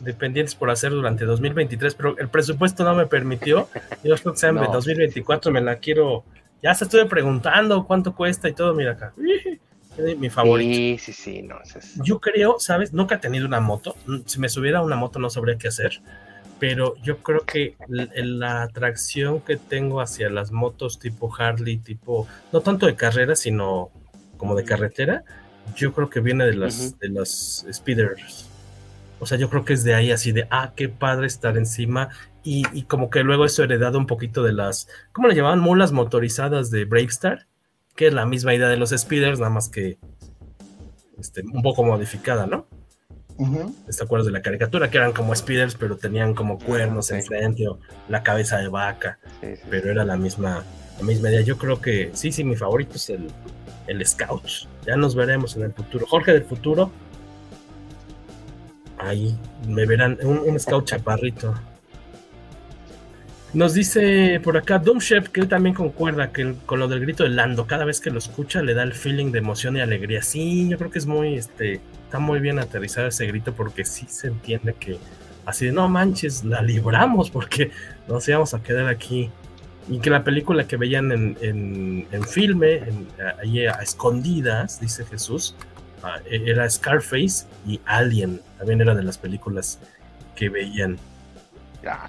de, pendientes por hacer durante 2023, pero el presupuesto no me permitió. Yo creo que sea en 2024 me la quiero. Ya se estuve preguntando cuánto cuesta y todo. Mira acá. Mi favorito. Sí, sí, sí. No, Yo creo, ¿sabes? Nunca he tenido una moto. Si me subiera una moto no sabría qué hacer pero yo creo que la atracción que tengo hacia las motos tipo Harley, tipo, no tanto de carrera, sino como de carretera, yo creo que viene de las, de las speeders. O sea, yo creo que es de ahí así de, ah, qué padre estar encima. Y, y como que luego eso heredado un poquito de las, ¿cómo le llamaban? Mulas motorizadas de Bravestar, que es la misma idea de los speeders, nada más que este, un poco modificada, ¿no? ¿Te acuerdas de la caricatura? Que eran como speeders, pero tenían como cuernos enfrente o la cabeza de vaca. pero era la misma, la misma idea. Yo creo que sí, sí, mi favorito es el, el Scout. Ya nos veremos en el futuro. Jorge del futuro. Ahí me verán. Un, un Scout chaparrito. Nos dice por acá Doomshep que él también concuerda que con lo del grito de Lando, cada vez que lo escucha le da el feeling de emoción y alegría. Sí, yo creo que es muy, este, está muy bien aterrizado ese grito porque sí se entiende que así de no manches, la libramos porque nos íbamos a quedar aquí. Y que la película que veían en, en, filme, ahí a escondidas, dice Jesús, ah, e, era Scarface y Alien, también era de las películas que veían. Ah,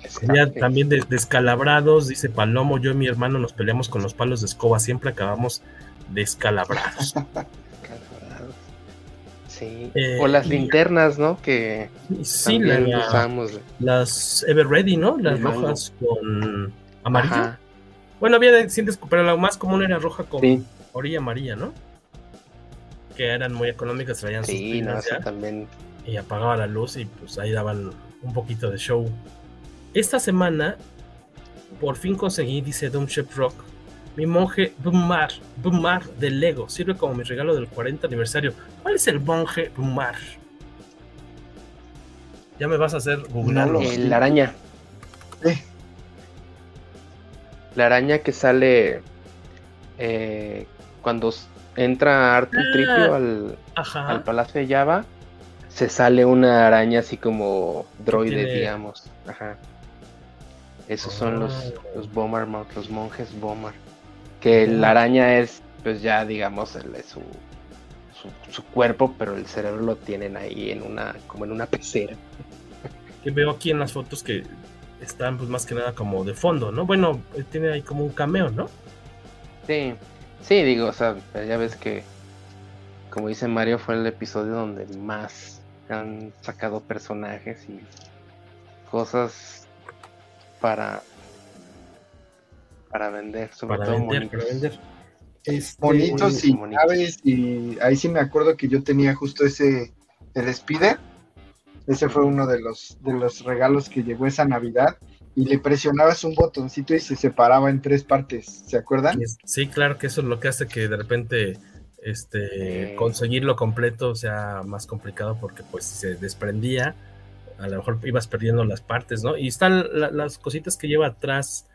también descalabrados, dice Palomo, yo y mi hermano nos peleamos con los palos de escoba, siempre acabamos descalabrados. Eh, o las linternas, ¿no? Que sí, usamos. Las Ever Ready, ¿no? Las rojas con amarillo. Bueno, había de pero la más común era roja con orilla amarilla, ¿no? Que eran muy económicas, traían sí, sus también. Y apagaba la luz y pues ahí daban un poquito de show. Esta semana, por fin conseguí, dice Ship Rock, mi monje Bumar, Bumar de Lego. Sirve como mi regalo del 40 aniversario. ¿Cuál es el monje Bumar? Ya me vas a hacer googlearlo. La araña. La araña que sale eh, cuando entra Arthur ah, Tripio al, al, Palacio de Java. Se sale una araña así como droide, digamos. Ajá. Esos son los, ah. los Bomar, los monjes Bomar. Que la araña es, pues ya digamos, el, su, su, cuerpo, pero el cerebro lo tienen ahí en una, como en una pecera. Que veo aquí en las fotos que están pues más que nada como de fondo, ¿no? Bueno, eh, tiene ahí como un cameo, ¿no? Sí, sí, digo, o sea, ya ves que, como dice Mario, fue el episodio donde más han sacado personajes y cosas para para vender, sobre todo vender, Para vender. Este, bonitos y naves y ahí sí me acuerdo que yo tenía justo ese el Spider. Ese fue uno de los de los regalos que llegó esa Navidad y le presionabas un botoncito y se separaba en tres partes, ¿se acuerdan? Sí, claro que eso es lo que hace que de repente este conseguirlo completo sea más complicado porque pues se desprendía, a lo mejor ibas perdiendo las partes, ¿no? Y están las cositas que lleva atrás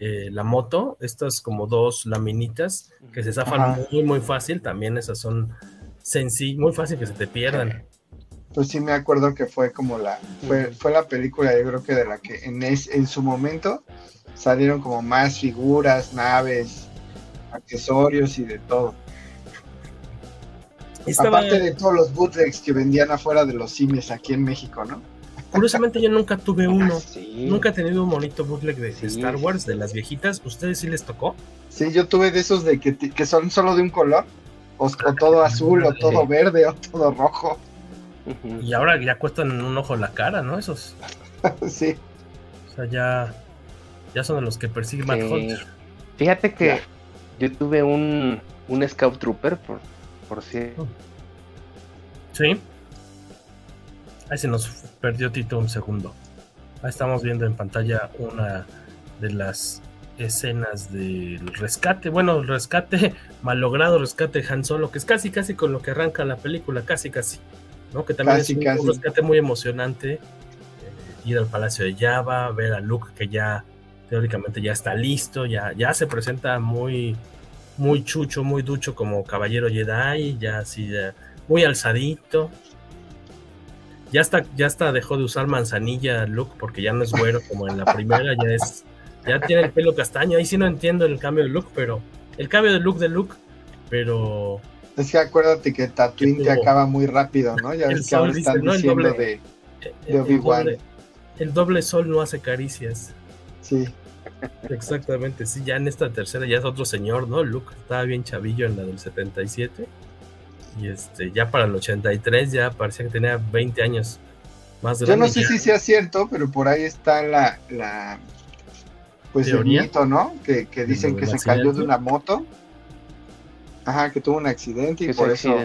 eh, la moto, estas como dos laminitas que se zafan muy, muy fácil, también esas son sencillas, muy fácil que se te pierdan. Pues sí me acuerdo que fue como la, fue, fue la película yo creo que de la que en, en su momento salieron como más figuras, naves, accesorios y de todo. Aparte de todos los bootlegs que vendían afuera de los cines aquí en México, ¿no? Curiosamente yo nunca tuve uno. Ah, nunca he tenido un monito bootleg de Star Wars, de las viejitas. ¿Ustedes sí les tocó? Sí, yo tuve de esos de que, que son solo de un color. O, todo azul, o todo verde, o todo rojo. Y ahora ya cuestan un ojo la cara, ¿no? Esos. sí. O sea, ya, ya son los que persiguen Matt Hunter. Fíjate que yo tuve un, un Scout Trooper, por, por cierto. Sí. Ahí se nos perdió Tito un segundo. Ahí estamos viendo en pantalla una de las escenas del rescate, bueno, el rescate, malogrado rescate de Han Solo, que es casi, casi con lo que arranca la película, casi, casi, ¿no? Que también es un, rescate muy emocionante, eh, ir al Palacio de Java, ver a Luke que ya teóricamente ya está listo, ya, ya se presenta muy, muy chucho, muy ducho como caballero Jedi, ya así, muy alzadito. Ya está, ya está, dejó de usar manzanilla Luke porque ya no es güero como en la primera, ya es, ya tiene el pelo castaño. Ahí sí no entiendo el cambio de look, pero el cambio de look de Luke, pero es que acuérdate que Tatooine te acaba muy rápido, ¿no? Ya ves que ahora están diciendo de, de Obi-Wan. El, doble sol no hace caricias. Sí. Exactamente, sí, ya en esta tercera ya es otro señor, ¿no? Luke estaba bien chavillo en la del 77. Y este, ya para el 83 ya parecía que tenía 20 años más Yo no sé si sea cierto, pero por ahí está la, la pues el mito, ¿no? Que, que dicen que se cayó de una moto Ajá, que tuvo un accidente y por eso,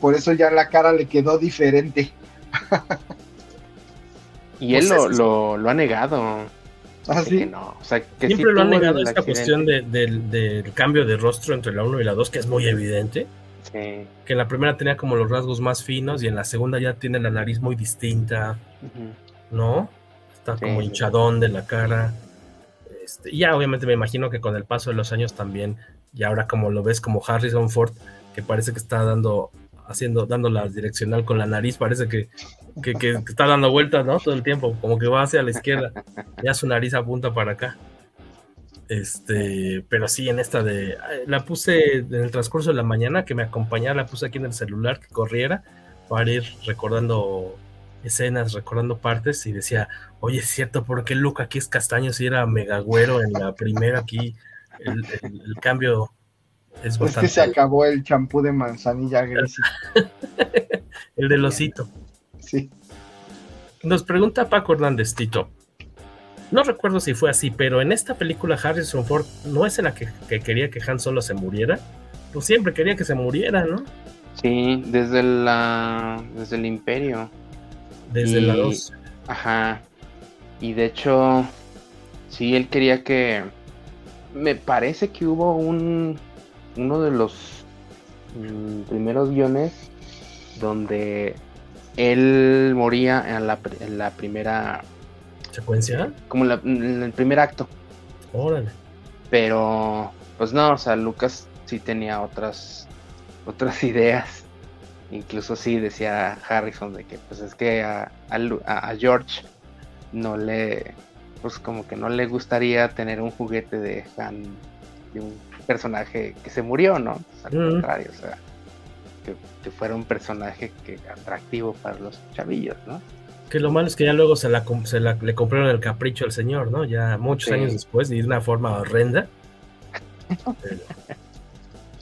por eso ya la cara le quedó diferente. y él pues lo, lo, ha negado. ¿Ah, sí? no. o sea, que Siempre lo ha negado esta cuestión del cambio de rostro entre la 1 y la 2, que es muy evidente. Sí. Que en la primera tenía como los rasgos más finos y en la segunda ya tiene la nariz muy distinta. ¿No? Está como hinchadón de la cara. Este, y ya obviamente me imagino que con el paso de los años también y ahora como lo ves como Harrison Ford, que parece que está dando, haciendo, dando la direccional con la nariz, parece que, que, está dando vueltas, ¿no? Todo el tiempo, como que va hacia la izquierda, ya su nariz apunta para acá. Este, pero sí, en esta de, la puse en el transcurso de la mañana que me acompañara, la puse aquí en el celular que corriera para ir recordando escenas, recordando partes y decía, oye, es cierto, porque Luke aquí es castaño si era megagüero en la primera aquí el, cambio es bastante. Es que se acabó el champú de manzanilla gris. el del osito. Sí. Nos pregunta Paco Hernández Tito. No recuerdo si fue así, pero en esta película Harrison Ford no es en la que, quería que Han Solo se muriera. Pues siempre quería que se muriera, ¿no? Sí, desde la desde el Imperio. Desde la 2. Ajá. Y de hecho, sí, él quería que, me parece que hubo un uno de los mm, primeros guiones donde él moría en la, en la primera secuencia como en, el primer acto. Órale. Pero pues no o sea Lucas sí tenía otras otras ideas. Incluso sí decía Harrison de que pues es que a, a George no le pues como que no le gustaría tener un juguete de Han, de un personaje que se murió, ¿no? Pues, al contrario, o sea, que, fuera un personaje que atractivo para los chavillos, ¿no? Que lo malo es que ya luego se, la, se la, le compraron el capricho al señor, ¿no? Ya muchos años después y de una forma horrenda.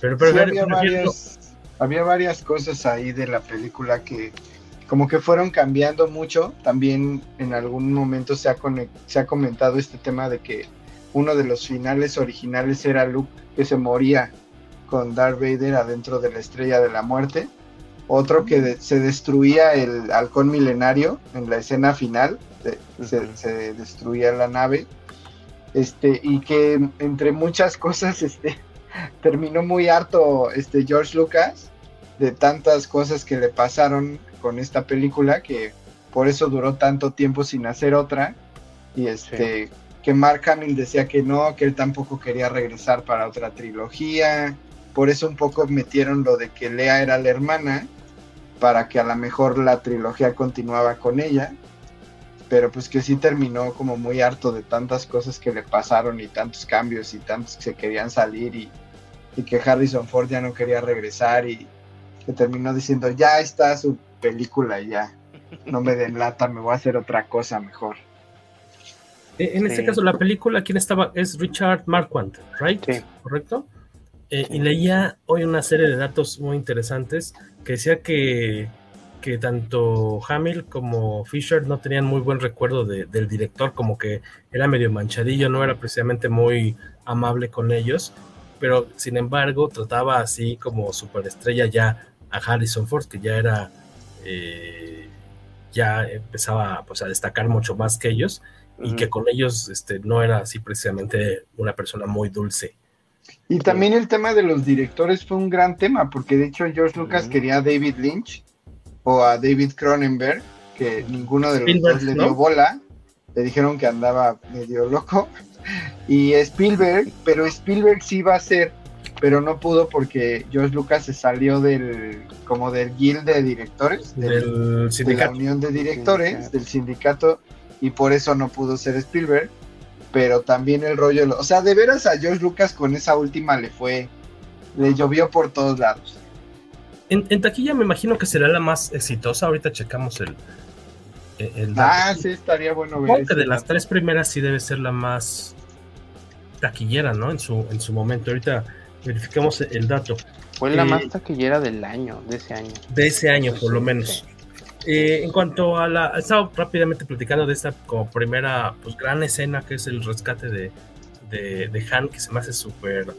Pero, pero, había, varias, había varias cosas ahí de la película que, como que fueron cambiando mucho. También en algún momento se ha, se ha comentado este tema de que uno de los finales originales era Luke que se moría con Darth Vader adentro de la estrella de la muerte. Otro que se destruía el halcón milenario en la escena final, se, destruía la nave. Este, y que entre muchas cosas este, terminó muy harto este, George Lucas de tantas cosas que le pasaron con esta película que por eso duró tanto tiempo sin hacer otra y este que Mark Hamill decía que no, que él tampoco quería regresar para otra trilogía, por eso un poco metieron lo de que Lea era la hermana para que a lo mejor la trilogía continuaba con ella, pero pues que sí terminó como muy harto de tantas cosas que le pasaron y tantos cambios y tantos que se querían salir y, y que Harrison Ford ya no quería regresar y que terminó diciendo ya está su película ya. No me den lata, me voy a hacer otra cosa mejor. Eh, en este caso, la película, ¿quién estaba? Es Richard Marquand, ¿right? ¿Correcto? Eh, y leía hoy una serie de datos muy interesantes que decía que, que tanto Hamill como Fisher no tenían muy buen recuerdo del director, como que era medio manchadillo, no era precisamente muy amable con ellos, pero sin embargo trataba así como superestrella ya a Harrison Ford, que ya era eh, ya empezaba pues, a destacar mucho más que ellos y que con ellos este, no era así precisamente una persona muy dulce. Y también el tema de los directores fue un gran tema, porque de hecho George Lucas quería a David Lynch o a David Cronenberg, que ninguno de los dos le dio bola, le dijeron que andaba medio loco, y Spielberg, pero Spielberg sí va a ser, pero no pudo porque George Lucas se salió del, como del guild de directores, del, de la unión de directores, del sindicato, y por eso no pudo ser Spielberg, pero también el rollo, o sea, de veras a George Lucas con esa última le fue, le llovió por todos lados. En, taquilla me imagino que será la más exitosa. Ahorita checamos el. ah, sí, estaría bueno ver. que de las tres primeras sí debe ser la más taquillera, ¿no? En su, en su momento. Ahorita verificamos el dato. Fue la eh, más taquillera del año, de ese año. De ese año, por lo menos. Eh, en cuanto a la. He estado rápidamente platicando de esta como primera pues, gran escena que es el rescate de, de, de Han, que se me hace súper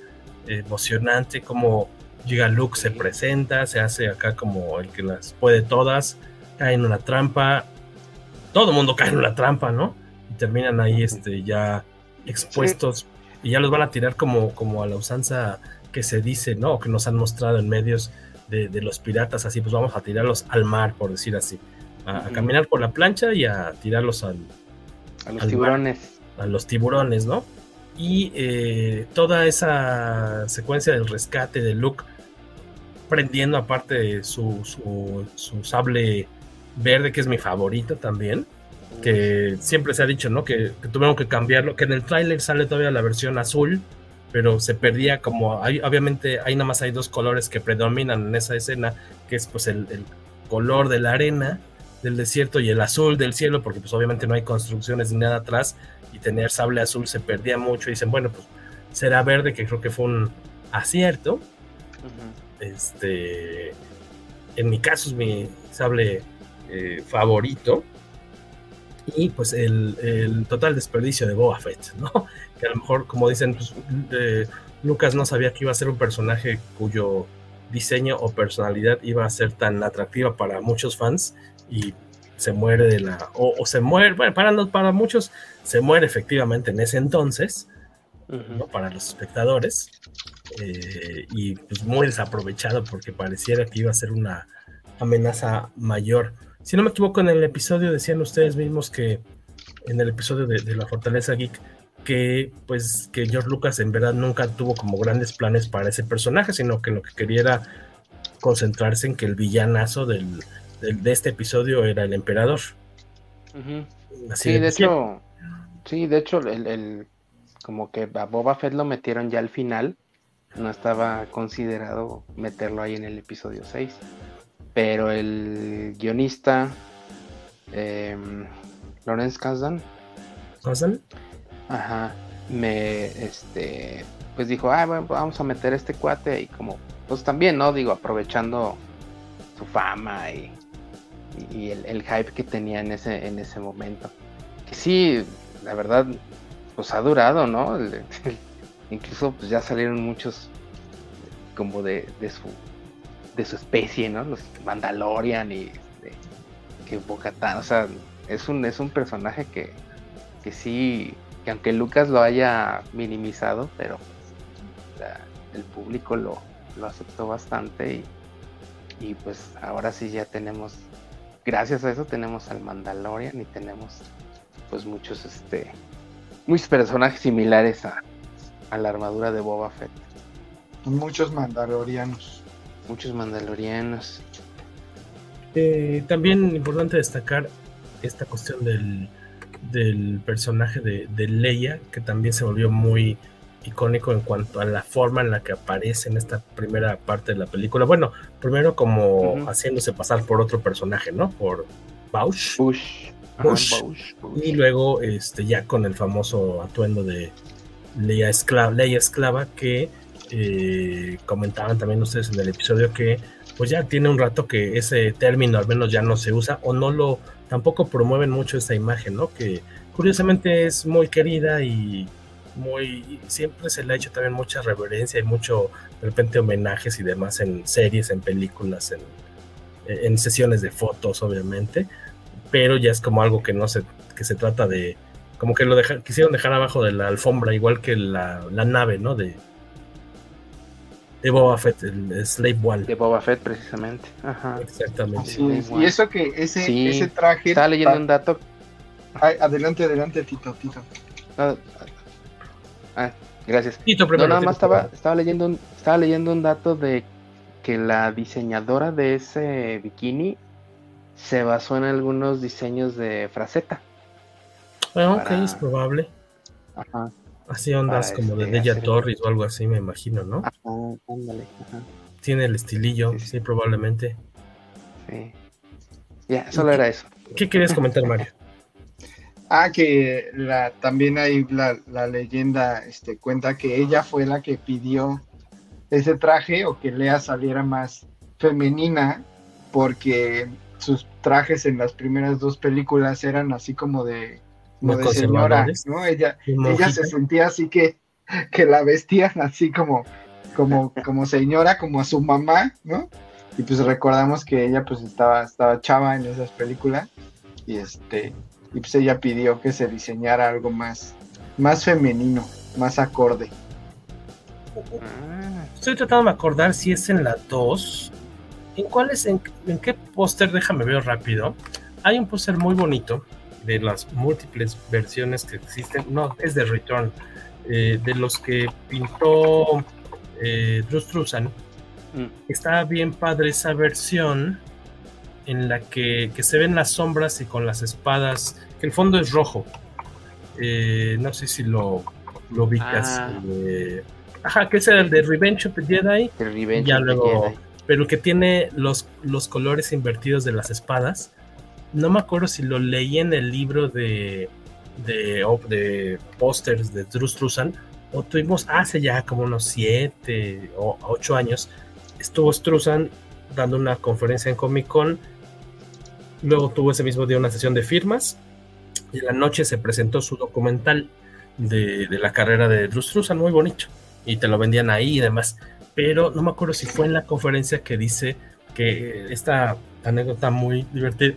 emocionante, como Llega Luke, se presenta, se hace acá como el que las puede todas, cae en una trampa, todo el mundo cae en una trampa, ¿no? Y terminan ahí este, ya expuestos y ya los van a tirar como, como a la usanza que se dice, ¿no? Que nos han mostrado en medios de, los piratas, así pues vamos a tirarlos al mar, por decir así. A, caminar por la plancha y a tirarlos al, a los tiburones. a los tiburones, ¿no? Y eh, toda esa secuencia del rescate de Luke prendiendo aparte su, su, sable verde, que es mi favorito también. Que siempre se ha dicho, ¿no? Que, tuvieron que cambiarlo. Que en el tráiler sale todavía la versión azul, pero se perdía como. Hay, obviamente, ahí nada más hay dos colores que predominan en esa escena, que es pues el, color de la arena del desierto y el azul del cielo, porque pues obviamente no hay construcciones ni nada atrás, y tener sable azul se perdía mucho. Y dicen, bueno, pues será verde, que creo que fue un acierto. Este, en mi caso es mi sable eh, favorito. Y pues el, total desperdicio de Boba Fett, ¿no? Que a lo mejor, como dicen, pues, Lucas no sabía que iba a ser un personaje cuyo diseño o personalidad iba a ser tan atractiva para muchos fans y se muere de la. O, se muere, bueno, para, para muchos se muere efectivamente en ese entonces, ¿no? Para los espectadores. Eh, y pues muy desaprovechado porque pareciera que iba a ser una amenaza mayor. Si no me equivoco, en el episodio decían ustedes mismos que en el episodio de, la Fortaleza Geek que pues que George Lucas en verdad nunca tuvo como grandes planes para ese personaje, sino que lo que quería era concentrarse en que el villanazo del, de este episodio era el emperador. sí, de, hecho, sí, de hecho, el, como que a Boba Fett lo metieron ya al final no estaba considerado meterlo ahí en el episodio 6. Pero el guionista eh, Lawrence Kasdan. Ajá. Me, este, pues dijo, ah, bueno, vamos a meter este cuate y como, pues también, ¿no? Digo, aprovechando su fama y, y el, el, hype que tenía en ese, en ese momento. Que sí, la verdad, pues ha durado, ¿no? incluso pues ya salieron muchos como de, de su de su especie, ¿no? Los Mandalorian y este, que Bocatán, o sea, es un es un personaje que, que sí, que aunque Lucas lo haya minimizado, pero el público lo, lo aceptó bastante y, y pues ahora sí ya tenemos, gracias a eso tenemos al Mandalorian y tenemos pues muchos este muchos personajes similares a, a la armadura de Boba Fett. Muchos mandalorianos. Muchos mandalorianos. Eh, también importante destacar esta cuestión del, del personaje de, de, Leia, que también se volvió muy icónico en cuanto a la forma en la que aparece en esta primera parte de la película. Bueno, primero como haciéndose pasar por otro personaje, ¿no? Por Bausch. Bush. Y luego este, ya con el famoso atuendo de, Leia Esclava, Leia Esclava que eh, comentaban también ustedes en el episodio que pues ya tiene un rato que ese término al menos ya no se usa o no lo tampoco promueven mucho esta imagen, ¿no? Que curiosamente es muy querida y muy siempre se le ha hecho también mucha reverencia y mucho de repente homenajes y demás en series, en películas, en, en sesiones de fotos, obviamente, pero ya es como algo que no se que se trata de como que lo quisieron dejar abajo de la alfombra, igual que la, nave, ¿no? De, de Boba Fett, el Slave One. De Boba Fett, precisamente. Ajá. Exactamente. Y eso que ese, ese traje. Estaba leyendo un dato. adelante, adelante, Tito, Tito. Ah, gracias. Tito, no, primero, nada Tito, más estaba, estaba leyendo un, estaba leyendo un dato de que la diseñadora de ese bikini se basó en algunos diseños de Fraceta. Bueno, ok, para- es probable. Ajá. Así ondas como de este, Deja hacer- Torres o algo así, me imagino, ¿no? Ajá, ándale, ajá. Tiene el estilillo, sí, probablemente. Sí. Ya, solo era eso. ¿Qué querías comentar, Mario? Ah, que la, también hay la, la leyenda este, cuenta que ella fue la que pidió ese traje o que Lea saliera más femenina porque sus trajes en las primeras dos películas eran así como de, como Muy de señora. ¿no? Ella, ella se sentía así que, que la vestían así como, como, como señora, como a su mamá, ¿no? Y pues recordamos que ella pues estaba, estaba chava en esas películas y este y pues ella pidió que se diseñara algo más más femenino, más acorde. Estoy tratando de acordar si es en la 2. ¿En cuál es? ¿En, en qué póster? Déjame ver rápido. Hay un póster muy bonito de las múltiples versiones que existen. No, es de Return. eh, de los que pintó eh, Drew Struzan. Está bien padre esa versión en la que, que se ven las sombras y con las espadas, que el fondo es rojo. Eh, no sé si lo, lo ubicas. Ah. eh, ajá, que es el de Revenge of the Jedi. El Revenge ya of the luego, Jedi. pero que tiene los, los colores invertidos de las espadas. No me acuerdo si lo leí en el libro de, de, de pósters de Drew Struzan o tuvimos hace ya como unos 7 o 8 años. Estuvo Struzan dando una conferencia en Comic Con. Luego tuvo ese mismo día una sesión de firmas. Y en la noche se presentó su documental de, de la carrera de Drew Struzan, muy bonito. Y te lo vendían ahí y demás. Pero no me acuerdo si fue en la conferencia que dice que esta anécdota muy divertida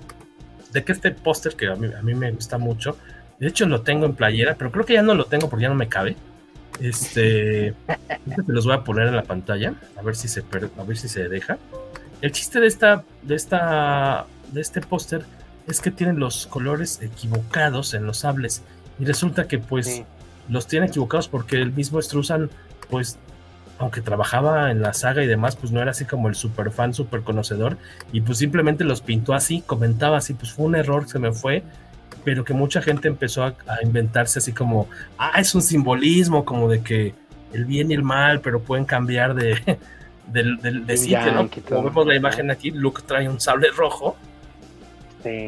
de que este póster que a mí, a mí me gusta mucho, de hecho lo tengo en playera, pero creo que ya no lo tengo porque ya no me cabe. Este, te los voy a poner en la pantalla, a ver si se a ver si se deja. El chiste de esta, de esta, de este póster es que tienen los colores equivocados en los sables y resulta que pues Sí. los tiene equivocados porque el mismo Struzan pues aunque trabajaba en la saga y demás, pues no era así como el super fan, super conocedor, y pues simplemente los pintó así, comentaba así, pues fue un error, se me fue, pero que mucha gente empezó a, a inventarse así como, ah, es un simbolismo, como de que el bien y el mal, pero pueden cambiar de, del, del- de sitio, ¿no? Como vemos la imagen aquí, Luke trae un sable rojo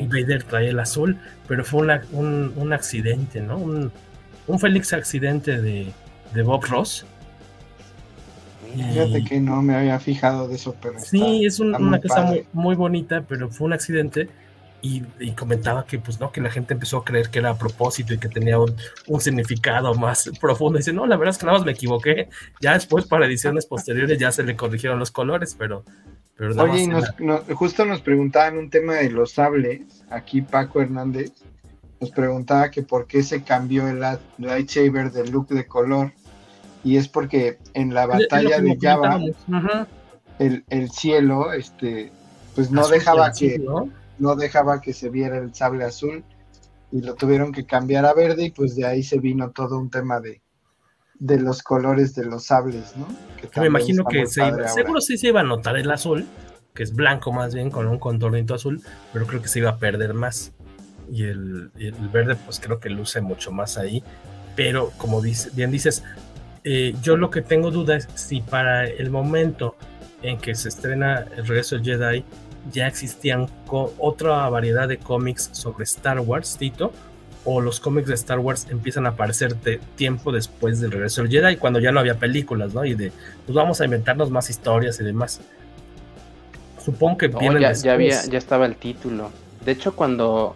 y Vader trae el azul, pero fue una- un, un accidente, ¿no? Un, un feliz accidente de, de Bob Ross. Fíjate que no me había fijado de eso, pero Sí, está- es un- está muy una cosa padre. muy, muy bonita, pero fue un accidente y, y comentaba que pues no, que la gente empezó a creer que era a propósito y que tenía un, un significado más profundo. dice, no, la verdad es que nada más me equivoqué. Ya después para ediciones posteriores ya se le corrigieron los colores, pero, pero nada Oye, y más nos, no- justo nos preguntaban un tema de los sables. Aquí Paco Hernández nos preguntaba que por qué se cambió el lightsaber de look de color. Y es porque en la batalla de Java, el, el cielo, este, pues no Azul dejaba que ¿no? no dejaba que se viera el sable azul y lo tuvieron que cambiar a verde y pues de ahí se vino todo un tema de, de los colores de los sables, ¿no? Que me imagino que se iba, seguro sí se iba a notar el azul, que es blanco más bien, con un contornito azul, pero creo que se iba a perder más. Y el, el verde, pues creo que luce mucho más ahí. Pero como dice, bien dices, eh, yo lo que tengo duda es si para el momento en que se estrena El regreso del Jedi ya existían otra variedad de cómics sobre Star Wars, Tito, o los cómics de Star Wars empiezan a aparecer de tiempo después del regreso del Jedi, cuando ya no había películas, ¿no? Y de, pues vamos a inventarnos más historias y demás. Supongo que No, vienen ya, ya había, ya estaba el título. De hecho, cuando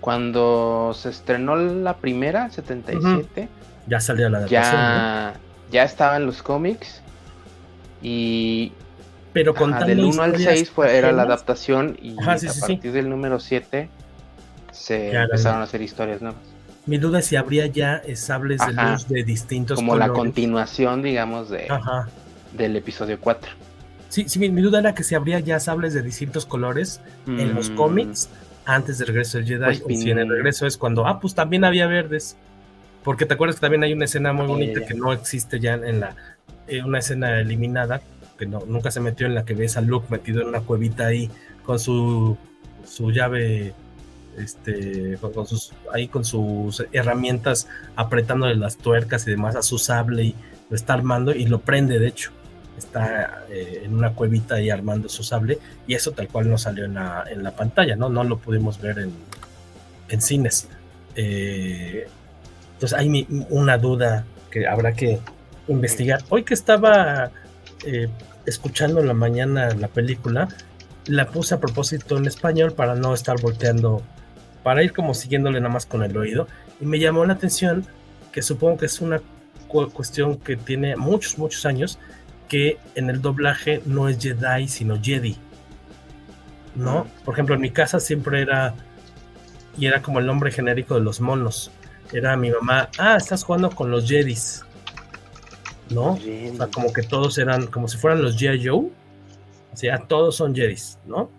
cuando se estrenó la primera, 77, Ya salió la adaptación, ¿no? ya, ya estaban los cómics. Y Pero contando del 1 al historias 6 fue, era la adaptación y Ajá, sí, a sí, sí. partir del número 7 se Ya, empezaron ya. a hacer historias nuevas. Mi duda es si habría ya sables de Ajá. luz de distintos Como la colores. continuación, digamos, de, Ajá. del episodio 4. Sí, sí, mi, mi duda era que si habría ya sables de distintos colores en los Mm. cómics antes del regreso del Jedi, Pues o si en el pin- regreso es cuando, ah, pues también había verdes. Porque te acuerdas que también hay una escena muy bonita que no existe ya en la. Eh, una escena eliminada, que no, nunca se metió en la que ves a Luke metido en una cuevita ahí con su, su llave. Este, con, sus, ahí con sus herramientas apretándole las tuercas y demás a su sable y lo está armando y lo prende, de hecho está eh, en una cuevita ahí armando su sable y eso tal cual no salió en la, en la pantalla, ¿no? No lo pudimos ver en, en cines. Eh, entonces hay una duda que habrá que investigar. Hoy que estaba eh, escuchando en la mañana la película, la puse a propósito en español para no estar volteando, para ir como siguiéndole nada más con el oído. Y me llamó la atención que supongo que es una cuestión que tiene muchos, muchos años, que en el doblaje no es Jedi, sino Jedi. ¿No? Por ejemplo, en mi casa siempre era. Y era como el nombre genérico de los monos. Era mi mamá, ah, estás jugando con los Jedis. ¿No? O sea, como que todos eran, como si fueran los G.I. Joe. O sea, todos son Jedis, ¿no?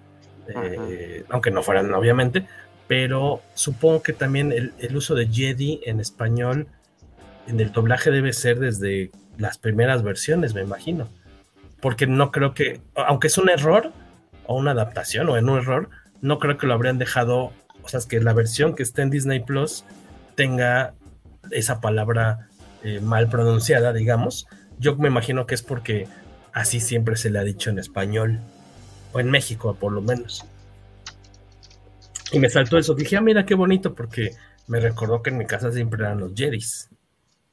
Eh, aunque no fueran, obviamente. Pero supongo que también el, el uso de Jedi en español, en el doblaje debe ser desde las primeras versiones, me imagino. Porque no creo que, aunque es un error, o una adaptación, o en un error, no creo que lo habrían dejado, o sea, es que la versión que está en Disney Plus tenga esa palabra eh, mal pronunciada, digamos. Yo me imagino que es porque así siempre se le ha dicho en español, o en México por lo menos. Y me saltó eso, dije, ah, mira qué bonito, porque me recordó que en mi casa siempre eran los Jedis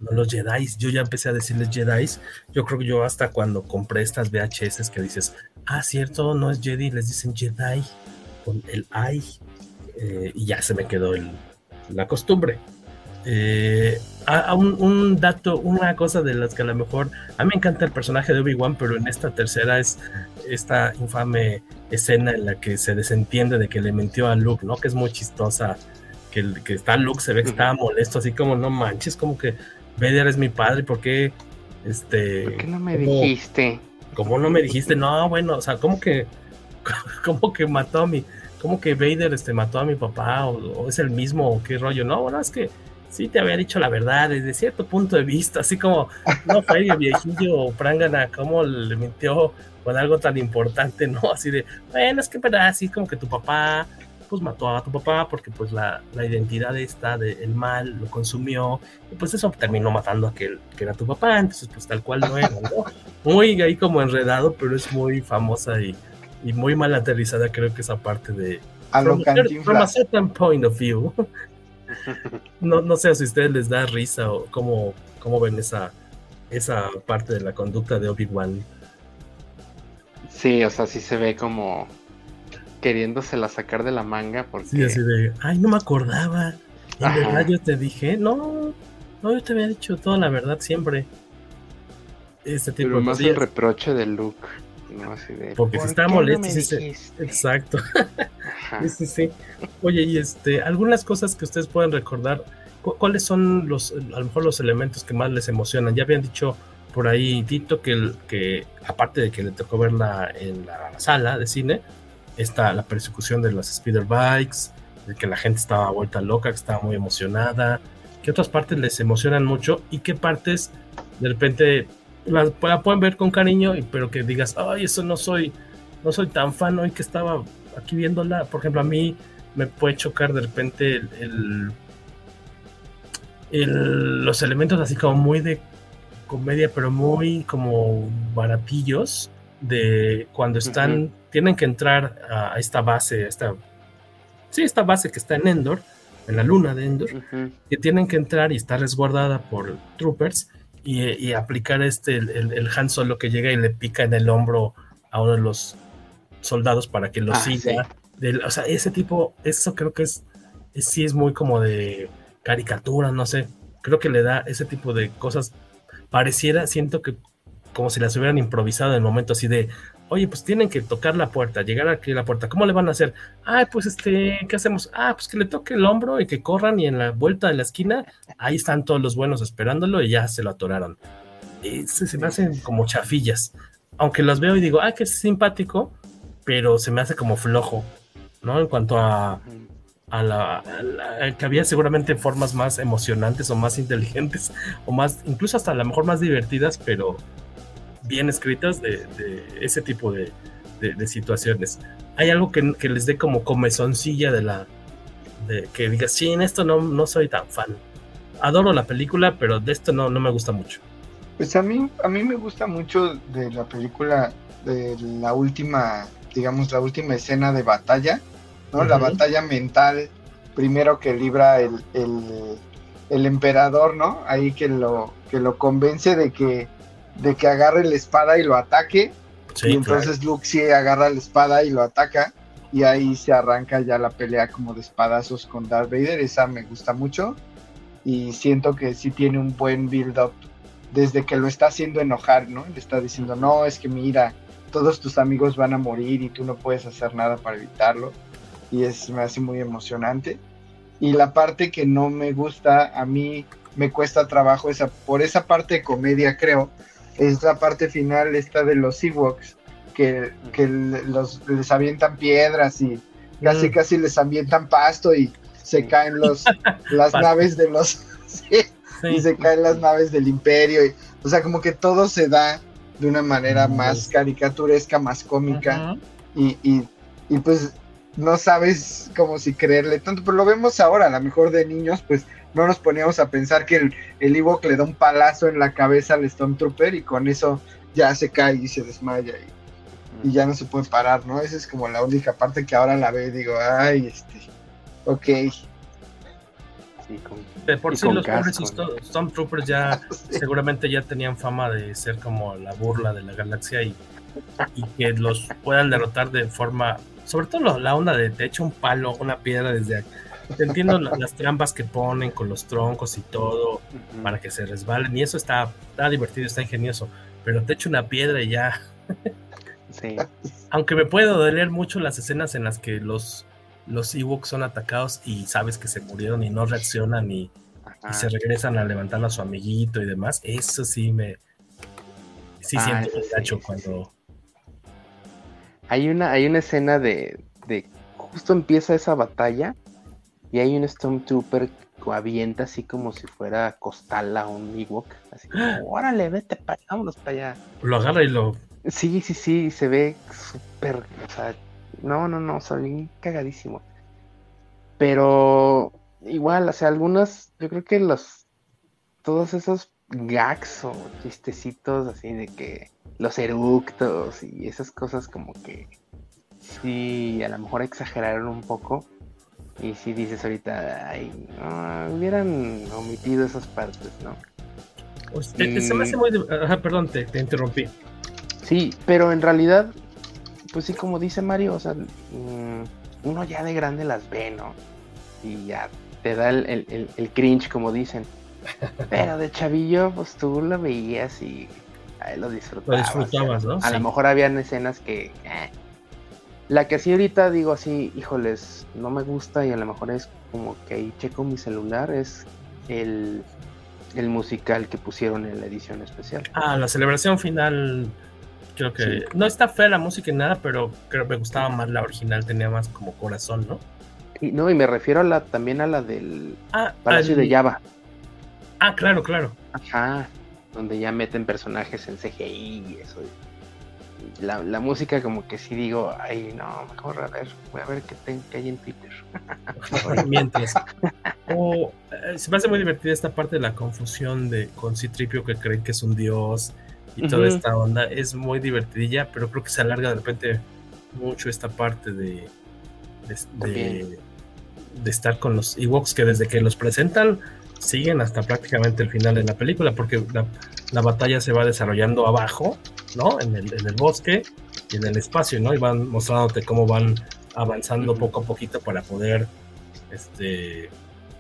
no los Jedi. Yo ya empecé a decirles Jedi. Yo creo que yo hasta cuando compré estas VHS que dices, ah, cierto, no es Jedi, les dicen Jedi con el I. Eh, y ya se me quedó la costumbre. Eh, a, un, dato, una cosa de las que a lo mejor a mí me encanta el personaje de Obi-Wan, pero en esta tercera es esta infame escena en la que se desentiende de que le mintió a Luke, ¿no? Que es muy chistosa. Que, que está Luke, se ve que estaba molesto, así como no manches, como que Vader es mi padre, ¿por qué? Este, ¿Por qué no me dijiste? ¿Cómo no me dijiste? No, bueno, o sea, ¿cómo que, cómo que mató a mi, cómo que Vader este, mató a mi papá? ¿O, es el mismo? ¿O qué rollo? No, bueno, es que sí te había dicho la verdad desde cierto punto de vista, así como, no fue el viejillo Prangana, cómo le mintió con algo tan importante, ¿no? Así de, bueno, es que verdad, así como que tu papá pues mató a tu papá porque pues la, la identidad esta del mal lo consumió y pues eso terminó matando a aquel que era tu papá, entonces pues tal cual no era, ¿no? Muy ahí como enredado, pero es muy famosa y, y muy mal aterrizada creo que esa parte de... A lo from, a certain point of view. no, no sé si a ustedes les da risa o cómo, cómo ven esa, esa parte de la conducta de Obi-Wan. Sí, o sea, sí se ve como queriéndosela sacar de la manga porque... Sí, así de, ay, no me acordaba. En verdad yo te dije, no, no, yo te había dicho toda la verdad siempre. Este tipo Pero más el reproche de Luke. No, así de, porque si está molesto, sí, exacto. sí, sí, sí. Oye, y este, algunas cosas que ustedes pueden recordar, ¿cuáles son los, a lo mejor los elementos que más les emocionan? Ya habían dicho por ahí Tito que, el, que aparte de que le tocó verla en la sala de cine, esta, la persecución de las speeder bikes, de que la gente estaba vuelta loca, que estaba muy emocionada, qué otras partes les emocionan mucho y qué partes de repente la, pueden ver con cariño, pero que digas, ay, eso no soy, no soy tan fan hoy que estaba aquí viéndola. Por ejemplo, a mí me puede chocar de repente el, el, los elementos así como muy de comedia, pero muy como baratillos de cuando están tienen que entrar a esta base, esta, sí, esta base que está en Endor, en la luna de Endor, que tienen que entrar y está resguardada por troopers y, aplicar este, el, el, Han Solo que llega y le pica en el hombro a uno de los soldados para que lo ah, siga. o sea, ese tipo, eso creo que es, es, sí es muy como de caricatura, no sé, creo que le da ese tipo de cosas. Pareciera, siento que como si las hubieran improvisado en el momento así de, oye, pues tienen que tocar la puerta, llegar aquí a la puerta, ¿cómo le van a hacer? Ah, pues este, ¿qué hacemos? Ah, pues que le toque el hombro y que corran y en la vuelta de la esquina, ahí están todos los buenos esperándolo y ya se lo atoraron. Y se, me hacen como chafillas. Aunque las veo y digo, ah, que es simpático, pero se me hace como flojo, ¿no? En cuanto a, a la, que había seguramente formas más emocionantes o más inteligentes o más, incluso hasta a lo mejor más divertidas, pero bien escritas de, ese tipo de, situaciones. Hay algo que, les dé como comezoncilla de la, de que diga, sí, en esto no, no soy tan fan. Adoro la película, pero de esto no, no me gusta mucho. Pues a mí, a mí me gusta mucho de la película, de la última, digamos, la última escena de batalla, ¿no? La batalla mental, primero que libra el, el, emperador, ¿no? Ahí que lo, que lo convence de que, de que agarre la espada y lo ataque. y entonces Luke sí agarra la espada y lo ataca. Y ahí se arranca ya la pelea como de espadazos con Darth Vader. Esa me gusta mucho. Y siento que sí tiene un buen build-up desde que lo está haciendo enojar, ¿no? Le está diciendo, no, es que mira, todos tus amigos van a morir y tú no puedes hacer nada para evitarlo y es, me hace muy emocionante. Y la parte que no me gusta, a mí me cuesta trabajo, esa, por esa parte de comedia creo, es la parte final esta de los Ewoks, que, que los, les avientan piedras y casi mm. casi les avientan pasto y se caen los, las naves de los... y se caen las naves del imperio. Y, o sea, como que todo se da de una manera más caricaturesca, más cómica. y, y, y, pues no sabes como si creerle tanto, pero lo vemos ahora, a lo mejor de niños, pues no nos poníamos a pensar que el, el Ewok le da un palazo en la cabeza al Stormtrooper y con eso ya se cae y se desmaya y, y, ya no se puede parar, ¿no? Esa es como la única parte que ahora la veo y digo, ay, este, ok. de por sí los pobres Stormtroopers ya seguramente ya tenían fama de ser como la burla de la galaxia y, y que los puedan derrotar de forma sobre todo la onda de te echo un palo, una piedra desde aquí. Entiendo las trampas que ponen con los troncos y todo para que se resbalen. Y eso está, está divertido, está ingenioso. Pero te echo una piedra y ya. Sí. Aunque me puede doler mucho las escenas en las que los, los Ewoks son atacados y sabes que se murieron y no reaccionan y, se regresan a levantar a su amiguito y demás. Eso sí me. Sí ah, siento el cuando hay una, hay una escena de, de justo empieza esa batalla y hay un Stormtrooper que avienta así como si fuera Costala o un Ewok. Así como, órale, vete para allá, vámonos para allá. Lo agarra y lo. Sí, sí, sí, se ve súper. O sea, no, no, no, son cagadísimo. Pero igual, o sea, algunas, yo creo que los. Todos esos gags o chistecitos así de que los eructos y esas cosas como que sí, a lo mejor exageraron un poco. Y si dices ahorita, ay, no, hubieran omitido esas partes, ¿no? Pues, se me hace muy... perdón, te, interrumpí. Sí, pero en realidad, pues sí, como dice Mario, o sea, mm, uno ya de grande las ve, ¿no? Y ya te da el, el cringe, como dicen. Pero de chavillo, pues tú lo veías y lo disfrutabas. Lo disfrutabas, ¿no? A lo mejor habían escenas que. Eh. La que sí ahorita digo así, híjoles, no me gusta y a lo mejor es como que ahí checo mi celular, es el, el musical que pusieron en la edición especial. Ah, la celebración final. Creo que no está fea la música y nada, pero creo que me gustaba más la original, tenía más como corazón, ¿no? Y, no, y me refiero a la también a la del ah, Palacio de Java. Ah, claro, claro. Ajá, donde ya meten personajes en CGI y eso. La, música como que sí digo, ay no, mejor a ver, voy a ver qué, hay en Twitter. Mientras. Oh, eh, se me hace muy divertida esta parte de la confusión de con Citripio que creen que es un dios y toda esta onda. Es muy divertidilla, pero creo que se alarga de repente mucho esta parte de, de, de estar con los Ewoks que desde que los presentan siguen hasta prácticamente el final de la película, porque la, batalla se va desarrollando abajo, ¿no? En el, en el, bosque y en el espacio, ¿no? Y van mostrándote cómo van avanzando poco a poquito para poder este,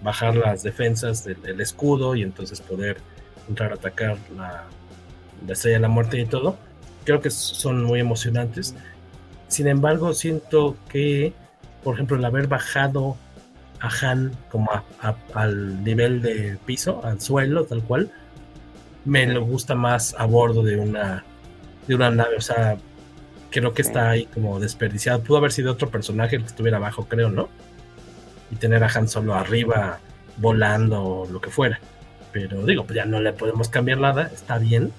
bajar las defensas del, escudo y entonces poder entrar a atacar la, la estrella de la muerte y todo. Creo que son muy emocionantes. Sin embargo, siento que, por ejemplo, el haber bajado a Han como al nivel de piso, al suelo, tal cual, me lo gusta más a bordo de una, de una nave. O sea, creo que está ahí como desperdiciado. Pudo haber sido otro personaje el que estuviera abajo, creo, ¿no? y tener a Han Solo arriba volando o lo que fuera. Pero digo, pues ya no le podemos cambiar nada, está bien.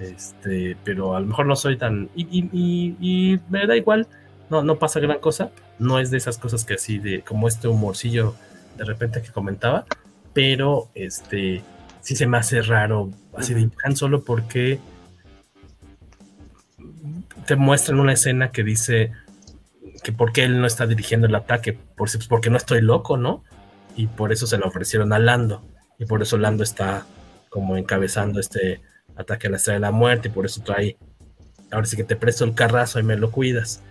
Este, pero a lo mejor no soy tan. Y, y, y, me da igual, no, no pasa gran cosa. No es de esas cosas que así, de como este humorcillo de repente que comentaba. Pero este, sí se me hace raro, así de Han Solo, porque te muestran una escena que dice que porque él no está dirigiendo el ataque, por, porque no estoy loco, ¿no? Y por eso se lo ofrecieron a Lando. Y por eso Lando está como encabezando este ataque a la estrella de la muerte. Y por eso trae, ahora sí que te presto el carrazo y me lo cuidas.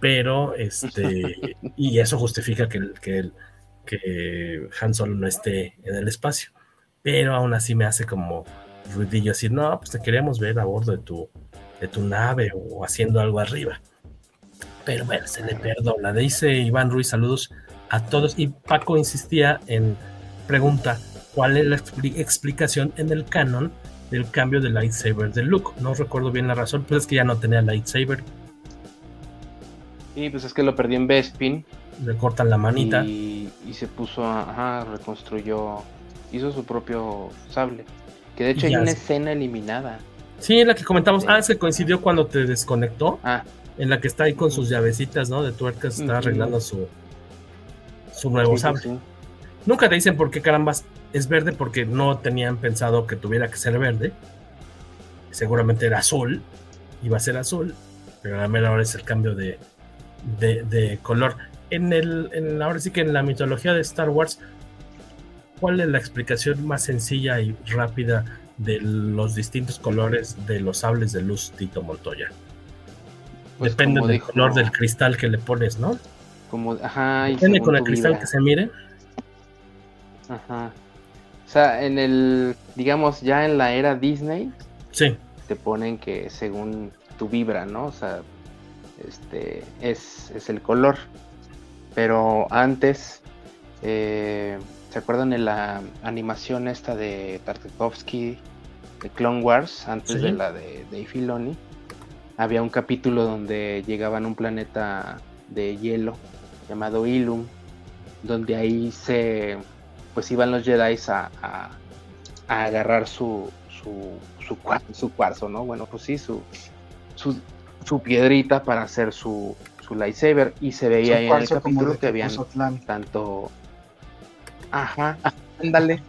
Pero, este, y eso justifica que, que, que Han Solo no esté en el espacio. Pero aún así me hace como ruidillo así, no, pues te queremos ver a bordo de tu, de tu nave o haciendo algo arriba. Pero bueno, se le perdona. Dice Iván Ruiz, saludos a todos. Y Paco insistía en pregunta, ¿cuál es la explicación en el canon del cambio de lightsaber de Luke? No recuerdo bien la razón, pero es que ya no tenía lightsaber. Y pues es que lo perdió en Bespin. Le cortan la manita. Y, se puso, ajá, reconstruyó, hizo su propio sable. Que de hecho hay una escena eliminada. Sí, la que comentamos. Ah, se coincidió cuando te desconectó. Ah. En la que está ahí con sus llavecitas, ¿no? De tuercas, está arreglando su, su nuevo sable. Nunca te dicen por qué carambas es verde, porque no tenían pensado que tuviera que ser verde. Seguramente era azul, iba a ser azul, pero a la mera hora es el cambio de, de, color. En el, en, ahora sí que en la mitología de Star Wars, ¿cuál es la explicación más sencilla y rápida de los distintos colores de los sables de luz Tito Montoya. Pues Depende del color del cristal que le pones, ¿no? Como, ajá, Depende con el cristal que se mire. Ajá. O sea, en el, digamos, ya en la era Disney, sí. te ponen que según tu vibra, ¿no? O sea, este es, es el color. Pero antes, eh, ¿se acuerdan de la animación esta de Tartakovsky de Clone Wars, antes de la de Dave Filoni, había un capítulo donde llegaban a un planeta de hielo llamado Ilum, donde ahí se, pues iban los Jedi a, a, agarrar su, su, su, cuarzo, ¿no? Bueno, pues sí, su, su, piedrita para hacer su, su lightsaber y se veía ahí en el capítulo que habían tanto... Ajá, ándale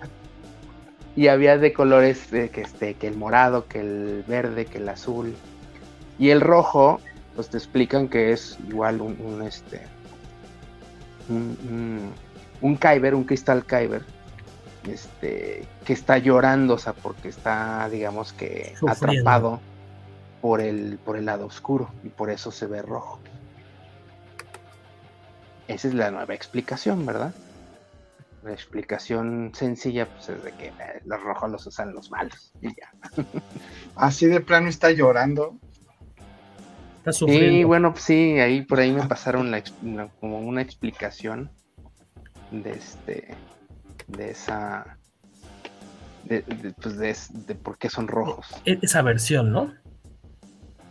y había de colores que, este, que el morado, que el verde, que el azul. Y el rojo, pues te explican que es igual un, este un, un, Kyber, un cristal Kyber, este, que está llorando, o sea, porque está, digamos que, atrapado por el, por el lado oscuro y por eso se ve rojo. Esa es la nueva explicación, ¿verdad? La explicación sencilla pues, es de que eh, los rojos los usan los malos y ya. Así de plano está llorando. Está sufriendo. Sí, bueno, pues sí, ahí por ahí me pasaron la, como una explicación de este de esa de, pues de, por qué son rojos. E, esa versión, ¿no?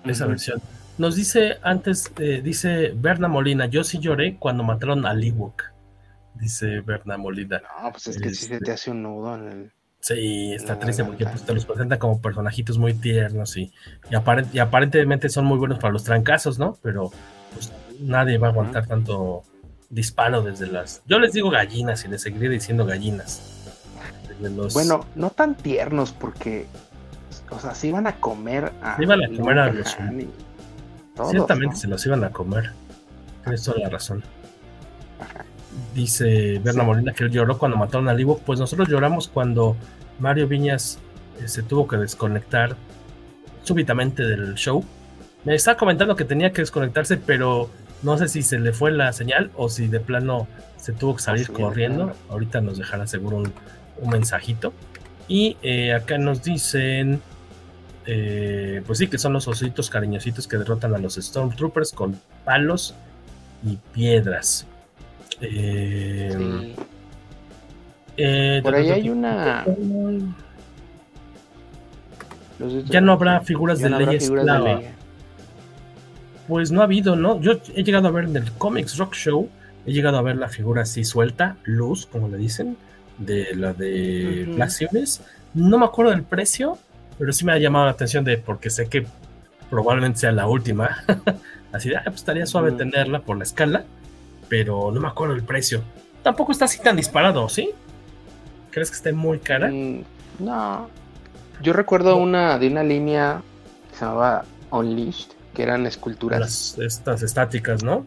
Esa versión. Nos dice antes, eh, dice Berna Molina, yo sí lloré cuando mataron a Ewok dice Berna Molina. No, pues es que si se te este, hace un nudo en el. Sí, está triste porque pues, te los presenta como personajitos muy tiernos y, y, aparentemente son muy buenos para los trancazos, ¿no? Pero pues nadie va a aguantar tanto disparo desde las. Yo les digo gallinas y les seguiré diciendo gallinas. Bueno, no tan tiernos porque. O sea, se iban a comer a. Se iban a comer a los. Ciertamente se los iban a comer. Tienes toda la razón dice Berna Molina que él lloró cuando mataron a Livo. Pues nosotros lloramos cuando Mario Viñas eh, se tuvo que desconectar súbitamente del show. Me estaba comentando que tenía que desconectarse, pero no sé si se le fue la señal o si de plano se tuvo que salir corriendo. Ahorita nos dejará seguro un, mensajito. Y eh, acá nos dicen, eh, pues sí, que son los ositos cariñositos que derrotan a los Stormtroopers con palos y piedras. Eh, eh, Por ahí hay una. Ya no habrá figuras de leyes Pues no ha habido, ¿no? Yo he llegado a ver en el Comics Rock Show he llegado a ver la figura así suelta, luz, como le dicen, de la de uh -huh. No me acuerdo del precio, pero sí me ha llamado la atención de porque sé que probablemente sea la última. así de, ah, pues estaría suave uh -huh. tenerla por la escala, pero no me acuerdo el precio. Tampoco está así tan disparado, ¿sí? ¿Crees que esté muy cara? Mm, no. Yo recuerdo no. una de una línea que se llamaba Unleashed, que eran esculturas. Las, estas estáticas, ¿no?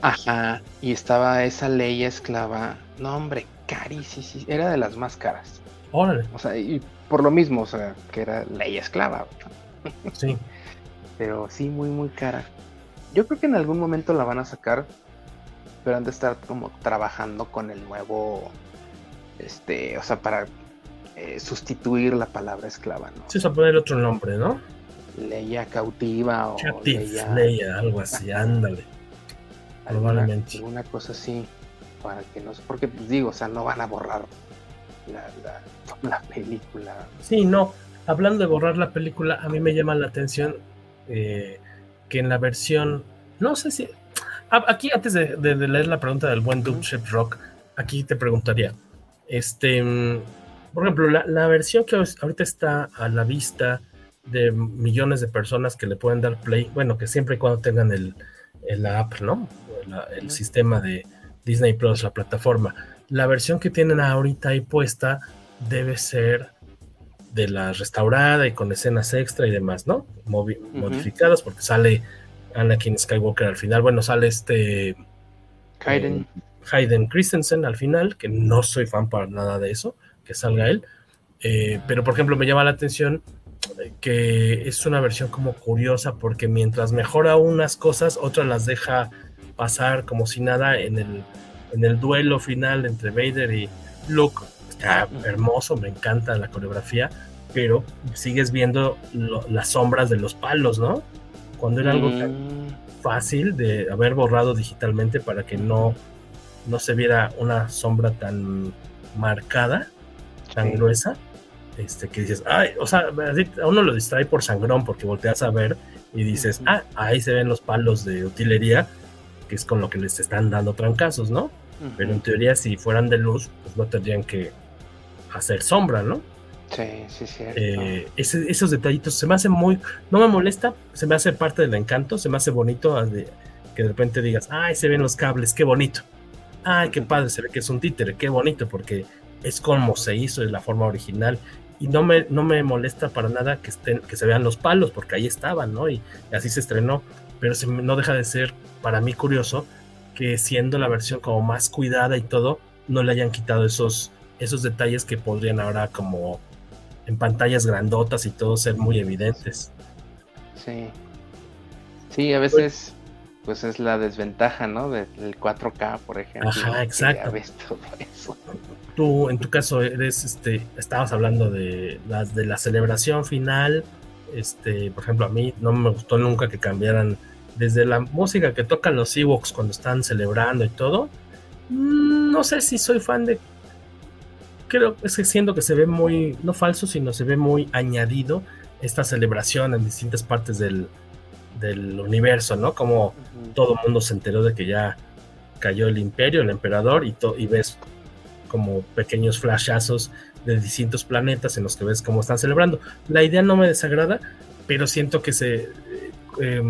Ajá. Y estaba esa ley esclava. No, hombre, carísima. Era de las más caras. Órale. O sea, y por lo mismo, o sea, que era ley esclava. Sí. Pero sí, muy, muy cara. Yo creo que en algún momento la van a sacar, pero han de estar como trabajando con el nuevo, este, o sea, para eh, sustituir la palabra esclava, ¿no? Sí, o sea, poner otro nombre, ¿no? Leia cautiva o Captive, Leia... Leia, algo así, ándale. Probablemente. Una cosa así, para que no porque pues digo, o sea, no van a borrar la, la, la, película. Sí, no. Hablando de borrar la película, a mí me llama la atención eh, que en la versión, no sé si, aquí antes de, de, de leer la pregunta del buen Doom Ship Rock, aquí te preguntaría, este, por ejemplo, la, la, versión que ahorita está a la vista de millones de personas que le pueden dar play, bueno, que siempre y cuando tengan el, el app, ¿no? La, el sistema de Disney Plus, la plataforma. La versión que tienen ahorita ahí puesta debe ser de la restaurada y con escenas extra y demás, ¿no? Movi uh -huh. Modificadas porque sale Anakin Skywalker al final. Bueno, sale este Hayden. Eh, Hayden Christensen al final, que no soy fan para nada de eso, que salga él. Eh, pero por ejemplo, me llama la atención que es una versión como curiosa porque mientras mejora unas cosas, otras las deja pasar como si nada en el, en el duelo final entre Vader y Luke. Está hermoso, me encanta la coreografía, pero sigues viendo lo, las sombras de los palos, ¿no? Cuando era algo tan fácil de haber borrado digitalmente para que no, no se viera una sombra tan marcada, tan sí. gruesa este, que dices, ay, o sea, a uno lo distrae por sangrón porque volteas a ver y dices, ah, ahí se ven los palos de utilería, que es con lo que les están dando trancazos, ¿no? Uh -huh. Pero en teoría, si fueran de luz, pues no tendrían que hacer sombra, ¿no? Sí, sí, sí. Eh, ese, esos detallitos se me hace muy, no me molesta, se me hace parte del encanto, se me hace bonito de, que de repente digas, ay, se ven los cables, qué bonito. Ay, qué padre, se ve que es un títere, qué bonito, porque es como se hizo de la forma original y no me, no me molesta para nada que, estén, que se vean los palos, porque ahí estaban, ¿no? Y, y así se estrenó, pero se, no deja de ser para mí curioso que siendo la versión como más cuidada y todo, no le hayan quitado esos, esos detalles que podrían ahora como en pantallas grandotas y todo ser muy evidentes. Sí. Sí, a veces pues es la desventaja, ¿no? Del 4K, por ejemplo. Ajá, exacto. Ves todo eso. Tú, en tu caso, eres, este, estabas hablando de las de la celebración final. Este, por ejemplo, a mí no me gustó nunca que cambiaran desde la música que tocan los Ewoks cuando están celebrando y todo. No sé si soy fan de. Creo es que siento que se ve muy, no falso, sino se ve muy añadido esta celebración en distintas partes del, del universo, ¿no? Como uh -huh. todo el mundo se enteró de que ya cayó el imperio, el emperador, y, y ves como pequeños flashazos de distintos planetas en los que ves cómo están celebrando. La idea no me desagrada, pero siento que se eh,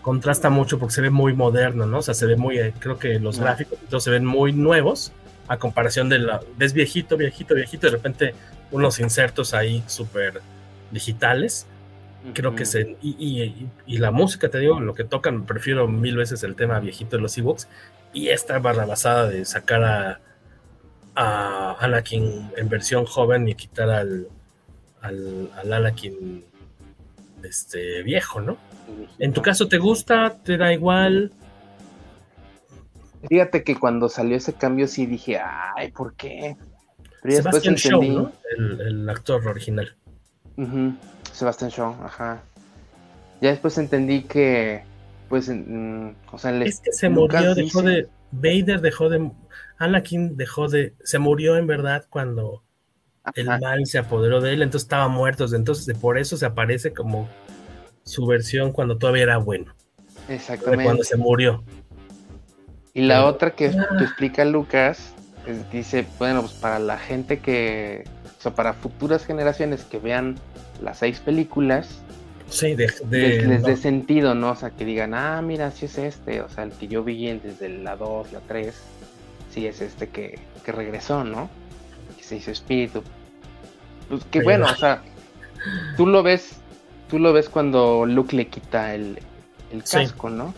contrasta mucho porque se ve muy moderno, ¿no? O sea, se ve muy, eh, creo que los uh -huh. gráficos se ven muy nuevos a comparación de la, ves viejito, viejito, viejito, de repente unos insertos ahí súper digitales creo que se y, y, y, la música te digo lo que tocan prefiero mil veces el tema viejito de los Ewoks y esta barrabasada de sacar a, a Anakin en versión joven y quitar al, al, al Anakin este viejo no en tu caso te gusta te da igual fíjate que cuando salió ese cambio sí dije ay por qué pero Sebastian Shaw, ¿no? el, el, actor original uh -huh. Sebastian Shaw, ajá. Ya después entendí que, pues, mm, o sea, es que se murió, dejó dice... de, Vader dejó de, Anakin dejó de, se murió en verdad cuando ajá. el mal se apoderó de él, entonces estaba muerto, entonces por eso se aparece como su versión cuando todavía era bueno. Exactamente. Cuando se murió. Y la otra que, que explica Lucas dice, bueno, pues para la gente que, o sea, para futuras generaciones que vean las seis películas, sí, de, les, dé sentido, ¿no? O sea, que digan, ah, mira, sí es este, o sea, el que yo vi desde la 2, la 3, sí es este que, que regresó, ¿no? Que se hizo espíritu. Pues que bueno, o sea, tú lo ves, tú lo ves cuando Luke le quita el, el casco, ¿no?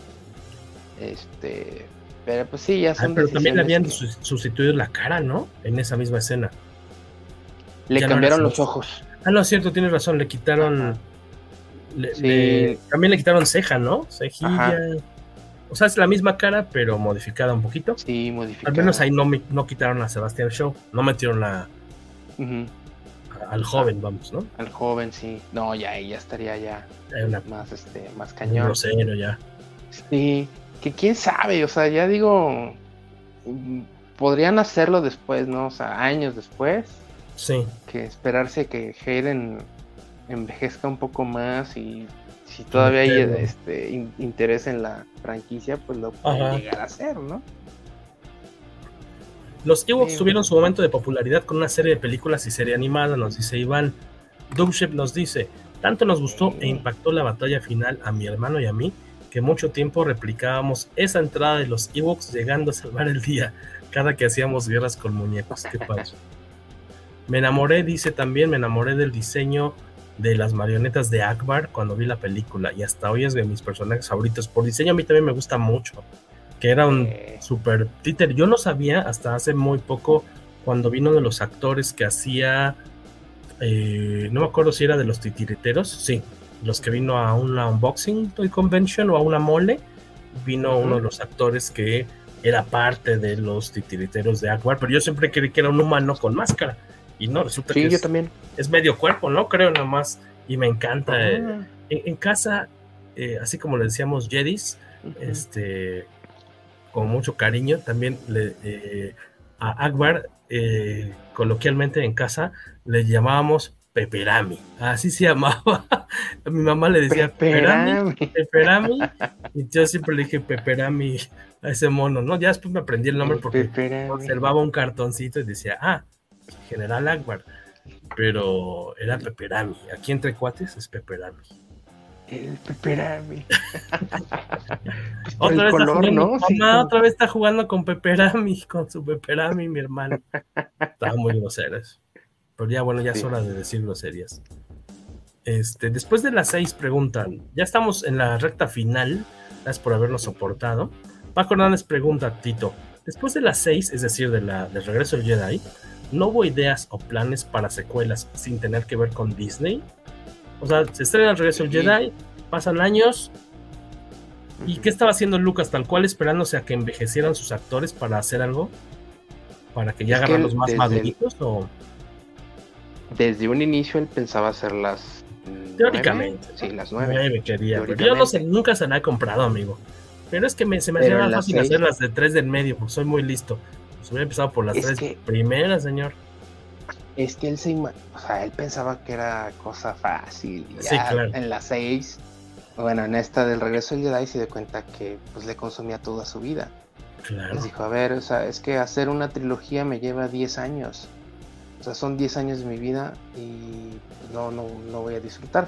Este, pero pues sí, ya ah, son. pero también le habían sustituido la cara, ¿no? En esa misma escena. Le cambiaron los ojos. Ah, no, es cierto, tienes razón, le quitaron. también le quitaron ceja, ¿no? Cejilla. O sea, es la misma cara, pero modificada un poquito. Sí, modificada. Al menos ahí no, no quitaron a Sebastián Show, no metieron la. al joven, vamos, ¿no? Al joven, sí. No, ya, ya estaría ya más, este, más cañón. Grosero ya. Sí que quién sabe, o sea, ya digo, podrían hacerlo después, ¿no? O sea, años después. Sí. Que esperarse que Hayden envejezca un poco más y si todavía hay este interés en la franquicia, pues lo puede llegar a hacer, ¿no? Los Ewoks tuvieron su momento de popularidad con una serie de películas y serie animada, nos dice Iván. Doomship nos dice, tanto nos gustó e impactó la batalla final a mi hermano y a mí que mucho tiempo replicábamos esa entrada de los Ewoks llegando a salvar el día cada que hacíamos guerras con muñecos. Qué padre. Me enamoré, dice también, me enamoré del diseño de las marionetas de Akbar cuando vi la película y hasta hoy es de mis personajes favoritos. Por diseño a mí también me gusta mucho, que era un super títer. Yo no sabía hasta hace muy poco cuando vino de los actores que hacía, eh, no me acuerdo si era de los titiriteros, sí, los que vino a una unboxing toy convention o a una mole, vino uno de los actores que era parte de los titiriteros de Akbar, pero yo siempre creí que era un humano con máscara. Y no, resulta que es, también. es medio cuerpo, ¿no? Creo nada más. Y me encanta. Eh, en, casa, eh, así como le decíamos Jedis, este, con mucho cariño, también le, eh, a Akbar, coloquialmente en casa, le llamábamos Peperami, así se llamaba. A mi mamá le decía Peperami, Peperami, y yo siempre le dije Peperami a ese mono, ¿no? Ya después me aprendí el nombre porque observaba un cartoncito y decía, ah, General Akbar, pero era Peperami. Aquí entre cuates es Peperami. El Peperami. otra, vez color, ¿no? mamá otra vez está jugando con Peperami, con su Peperami, mi hermano. Estaba muy grosero eso. Pero ya, bueno, ya es hora de decir groserías. Este, después de las seis preguntan, ya estamos en la recta final, gracias por habernos soportado. Paco Hernández pregunta, Tito, después de las seis, es decir, de la, del regreso del Jedi, ¿no hubo ideas o planes para secuelas sin tener que ver con Disney? O sea, se estrena el regreso del Jedi, pasan años, ¿y qué estaba haciendo Lucas tal cual esperándose a que envejecieran sus actores para hacer algo? ¿Para que ya agarran los más maduritos o...? Desde un inicio él pensaba hacer las. Teóricamente. sí, las nueve. quería. Yo no sé, nunca se la he comprado, amigo. Pero es que me, se me hacía más fácil hacer las de tres del medio, porque soy muy listo. Pues hubiera empezado por las tres primeras, señor. Es que él se o sea, él pensaba que era cosa fácil. sí, claro. En las seis, bueno, en esta del regreso del Jedi se dio cuenta que pues le consumía toda su vida. Claro. Les dijo, a ver, o sea, es que hacer una trilogía me lleva 10 años. Sea, son 10 años de mi vida y no, no, no voy a disfrutar.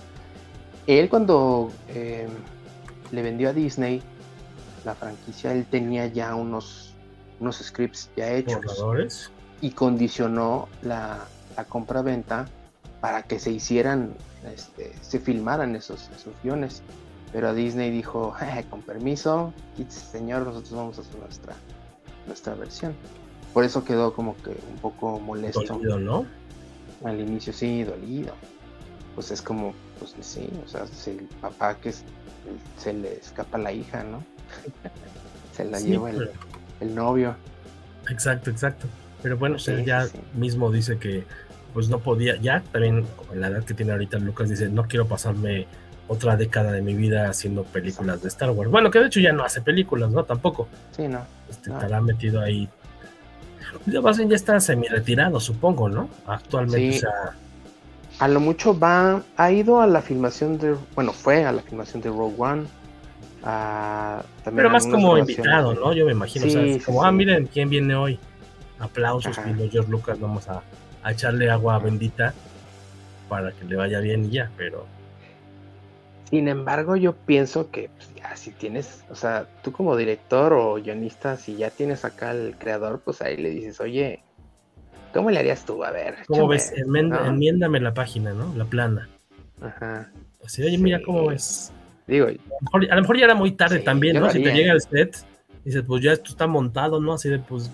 Él cuando em, le vendió a Disney la franquicia, él tenía ya unos, unos scripts ya hechos. Y condicionó la, la compra-venta para que se hicieran, este, se filmaran esos, esos guiones. Pero a Disney dijo, con permiso, señor, nosotros vamos a hacer nuestra, nuestra versión. Por eso quedó como que un poco molesto. Dolido, ¿no? Al inicio sí, dolido. Pues es como, pues sí, o sea, el papá que se le escapa la hija, ¿no? se la lleva el, novio. Exacto, exacto. Pero bueno, él ya mismo dice que pues no podía, ya también con la edad que tiene ahorita Lucas dice, no quiero pasarme otra década de mi vida haciendo películas de Star Wars. Bueno, que de hecho ya no hace películas, ¿no? Tampoco. Sí, no. Este, Estará metido ahí ya ya está semi retirado, supongo, ¿no? Actualmente, A lo mucho va, ha ido a la filmación de, bueno, fue a la filmación de Rogue One, Pero más como invitado, ¿no? Yo me imagino. o sea, como, ah, miren quién viene hoy. Aplausos, y George Lucas, vamos a, a, echarle agua bendita para que le vaya bien y ya, pero. Sin embargo, yo pienso que pues, ya si tienes, o sea, tú como director o guionista, si ya tienes acá al creador, pues ahí le dices, oye, ¿cómo le harías tú? A ver. ¿Cómo ves? Enmiéndame la página, ¿no? La plana. Ajá. Así, oye, mira cómo ves. Digo, a lo, mejor, ya era muy tarde también, ¿no? Si te llega el set, dices, pues ya esto está montado, ¿no? Así de, pues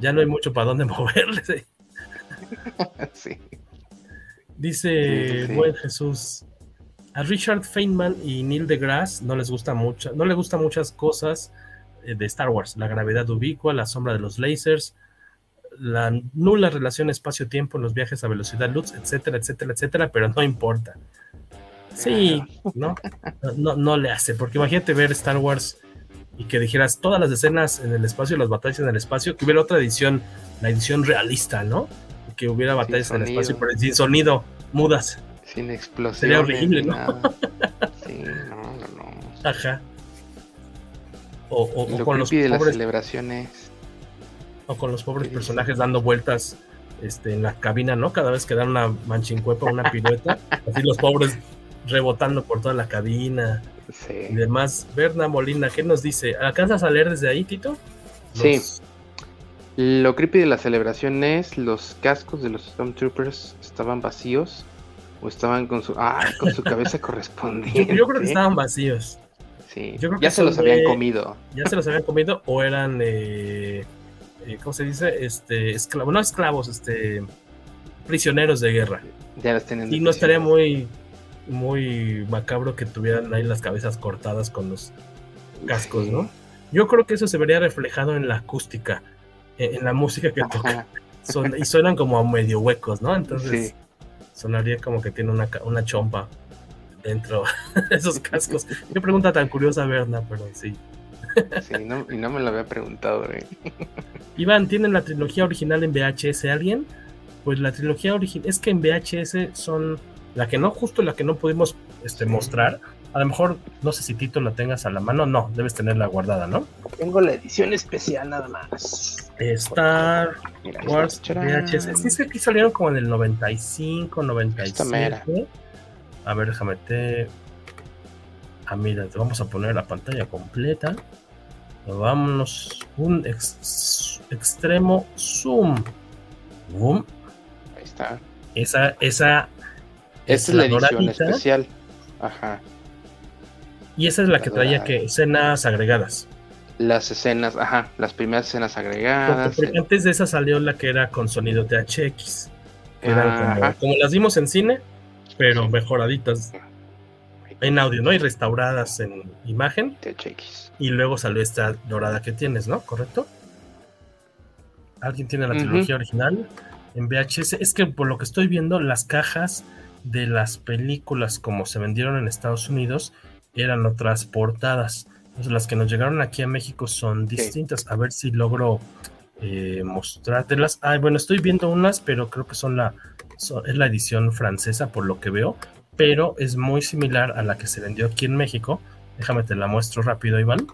ya no hay mucho para dónde moverle. sí. Dice, buen Jesús, a Richard Feynman y Neil deGrasse no les gusta mucho, no les gustan muchas cosas eh, de Star Wars, la gravedad ubicua, la sombra de los lasers, la nula relación espacio-tiempo en los viajes a velocidad luz, etcétera, etcétera, etcétera, pero no importa. Sí, ¿no? No, no le hace, porque imagínate ver Star Wars y que dijeras todas las escenas en el espacio, las batallas en el espacio, que hubiera otra edición, la edición realista, ¿no? Que hubiera batallas en el espacio, pero sin sonido, mudas. Sin explosión. Sería horrible, ¿no? sí, no, no, no. Ajá. O, o, con los pobres, las celebraciones. O con los pobres personajes dando vueltas este, en la cabina, ¿no? Cada vez que dan una manchincuepa, una pirueta, así los pobres rebotando por toda la cabina y demás. Berna Molina, ¿qué nos dice? ¿Alcanzas a leer desde ahí, Tito? Sí. Lo creepy de la celebración es los cascos de los Stormtroopers estaban vacíos o estaban con su, ah, con su cabeza correspondiente. Yo, creo que estaban vacíos. Sí, ya se los habían comido. Ya se los habían comido o eran, eh, eh, ¿cómo se dice? Este, esclavos, no esclavos, este, prisioneros de guerra. Ya los tienen. Y no estaría muy muy macabro que tuvieran ahí las cabezas cortadas con los cascos, ¿no? Yo creo que eso se vería reflejado en la acústica, en, la música que toca. y suenan como medio huecos, ¿no? Entonces sonaría como que tiene una, una chompa dentro de esos cascos. Qué pregunta tan curiosa, Berna, pero sí. Sí, y no me lo había preguntado, ¿eh? Iván, ¿tienen la trilogía original en VHS alguien? Pues la trilogía original, es que en VHS son la que no, justo la que no pudimos este, mostrar. A lo mejor, no sé si Tito la tengas a la mano. No, debes tenerla guardada, ¿no? Tengo la edición especial nada más. Star Wars VHS. Sí, es que aquí salieron como en el 95, 97. A ver, déjame te. Ah, mira, te vamos a poner la pantalla completa. Vámonos. Un extremo zoom. Boom. Ahí está. Esa, esa esta es la, edición especial. Ajá. Y esa es la, que traía que escenas agregadas. Las escenas, ajá, las primeras escenas agregadas. Porque, antes de esa salió la que era con sonido THX. Eran como, las vimos en cine, pero mejoraditas en audio, ¿no? Y restauradas en imagen. THX. Y luego salió esta dorada que tienes, ¿no? ¿Correcto? ¿Alguien tiene la trilogía original? En VHS. Es que por lo que estoy viendo, las cajas de las películas como se vendieron en Estados Unidos eran otras portadas. las que nos llegaron aquí a México son distintas. A ver si logro eh, mostrártelas. Ah, bueno, estoy viendo unas, pero creo que son la, es la edición francesa por lo que veo, pero es muy similar a la que se vendió aquí en México. Déjame te la muestro rápido, Iván.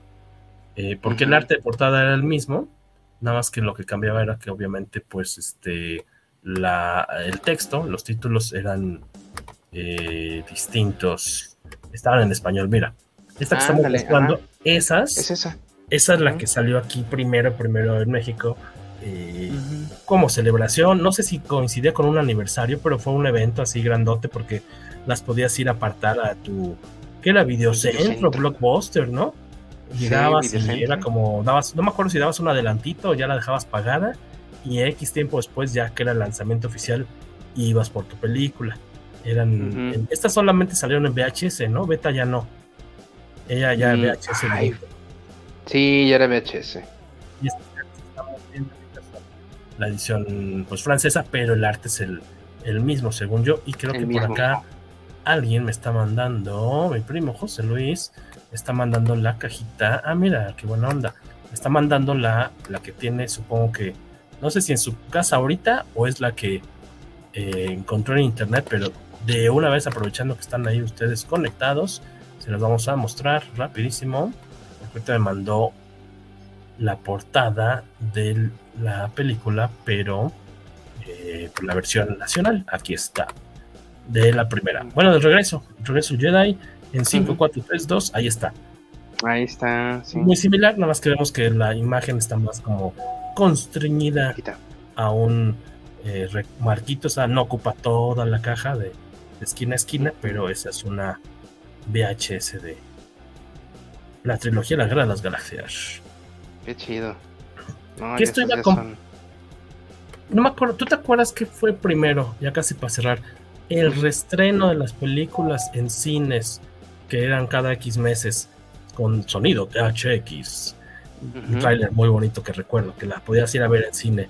Eh, porque el arte de portada era el mismo, nada más que lo que cambiaba era que obviamente pues este la, el texto, los títulos eran eh, distintos. Estaban en español, mira. Esta que estamos mostrando, esas. Es esa. Esa es la que salió aquí primero, primero en México. Eh, como celebración. No sé si coincidía con un aniversario, pero fue un evento así grandote porque las podías ir a apartar a tu. ¿Qué era? Videocentro, Blockbuster, ¿no? Llegabas y era como. dabas No me acuerdo si dabas un adelantito o ya la dejabas pagada. Y X tiempo después, ya que era el lanzamiento oficial, ibas por tu película. Eran, estas solamente salieron en VHS, ¿no? Beta ya no. Ella ya mm, VHS. sí, ya era VHS. Y la edición pues francesa, pero el arte es el, el mismo, según yo. Y creo que por acá alguien me está mandando, mi primo José Luis, está mandando la cajita. Ah, mira, qué buena onda. Me está mandando la, la que tiene, supongo que, no sé si en su casa ahorita o es la que eh, encontró en internet, pero de una vez aprovechando que están ahí ustedes conectados, Se las vamos a mostrar rapidísimo. Ahorita me mandó la portada de la película, pero eh, la versión nacional. Aquí está. De la primera. Bueno, del regreso. regreso Jedi en 5, 4, 3, 2. Ahí está. Ahí está. Muy similar, nada más que vemos que la imagen está más como constreñida a un eh, marquito. O sea, no ocupa toda la caja de, esquina a esquina, pero esa es una VHS de la trilogía La Guerra de las Galaxias. Qué chido. No, ¿Qué estoy No me acuerdo, ¿tú te acuerdas qué fue primero? Ya casi para cerrar. El restreno de las películas en cines que eran cada X meses con sonido THX. Un trailer muy bonito que recuerdo, que la podías ir a ver en cine.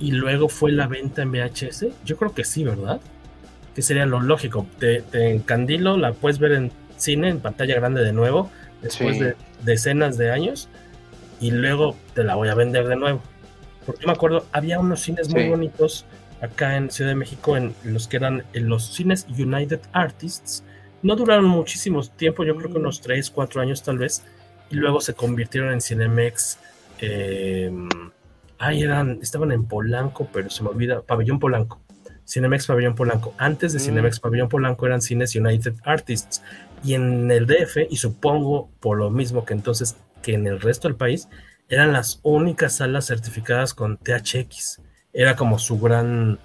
Y luego fue la venta en VHS. Yo creo que sí, ¿verdad? Que sería lo lógico. Te, te encandilo, la puedes ver en cine, en pantalla grande de nuevo, después de decenas de años y luego te la voy a vender de nuevo. Porque yo me acuerdo, había unos cines muy bonitos acá en Ciudad de México, en los que eran en los cines United Artists. No duraron muchísimo tiempo, yo creo que unos 3, 4 años tal vez, y luego se convirtieron en Cinemex. Eh, eran, estaban en Polanco, pero se me olvida, Pabellón Polanco. Cinemex Pabellón Polanco. Antes de mm. Cinemex Pabellón Polanco eran cines United Artists. Y en el DF, y supongo por lo mismo que entonces que en el resto del país eran las únicas salas certificadas con THX. Era como su gran,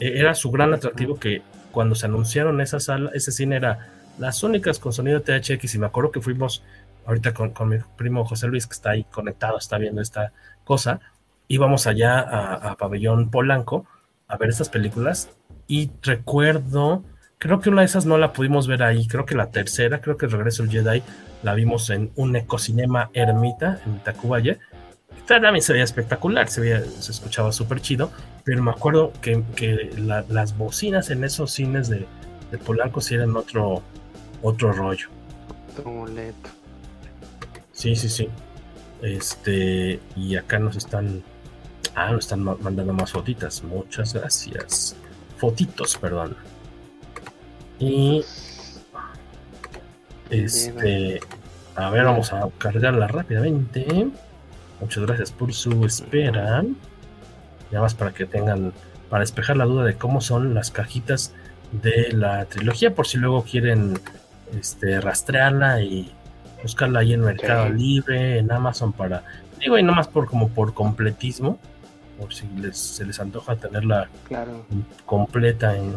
e-, era su gran atractivo que cuando se anunciaron esa sala, ese cine era las únicas con sonido THX y me acuerdo que fuimos ahorita con, mi primo José Luis que está ahí conectado, está viendo esta cosa, íbamos allá a, a Pabellón Polanco a ver estas películas y recuerdo, creo que una de esas no la pudimos ver ahí, creo que la tercera, creo que Regreso el Jedi la vimos en un ecocinema Ermita en Tacubaya. También se veía espectacular, se, veía, se escuchaba súper chido, pero me acuerdo que, que las bocinas en esos cines de, de Polanco sí eran otro, otro rollo. Sí, sí, sí. Este, y acá nos están. Ah, nos están mandando más fotitas. Muchas gracias. Fotitos, perdón. Y este, a ver, vamos a cargarla rápidamente. Muchas gracias por su espera. Ya más para que tengan, para despejar la duda de cómo son las cajitas de la trilogía, por si luego quieren este, rastrearla y buscarla ahí en Mercado Libre, en Amazon para, digo, y nomás por como por completismo, por si les, se les antoja tenerla completa en,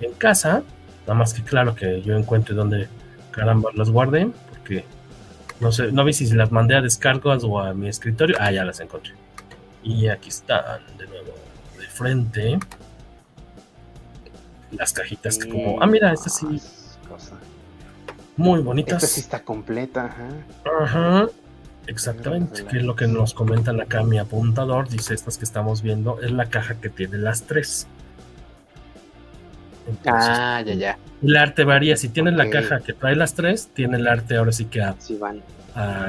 en casa. Nada más que claro que yo encuentre donde caramba, las guardé porque no sé, no vi si las mandé a descargas o a mi escritorio. Ah, ya las encontré. Y aquí están de nuevo de frente. Las cajitas que como. Ah, mira, esta sí. Muy bonitas. Esta sí está completa, ajá. Ajá. Exactamente, que es lo que nos comentan acá mi apuntador. Dice: Estas que estamos viendo es la caja que tiene las tres ah, ya, ya. El arte varía. Si tienes la caja que trae las tres, tiene el arte ahora sí que a, van.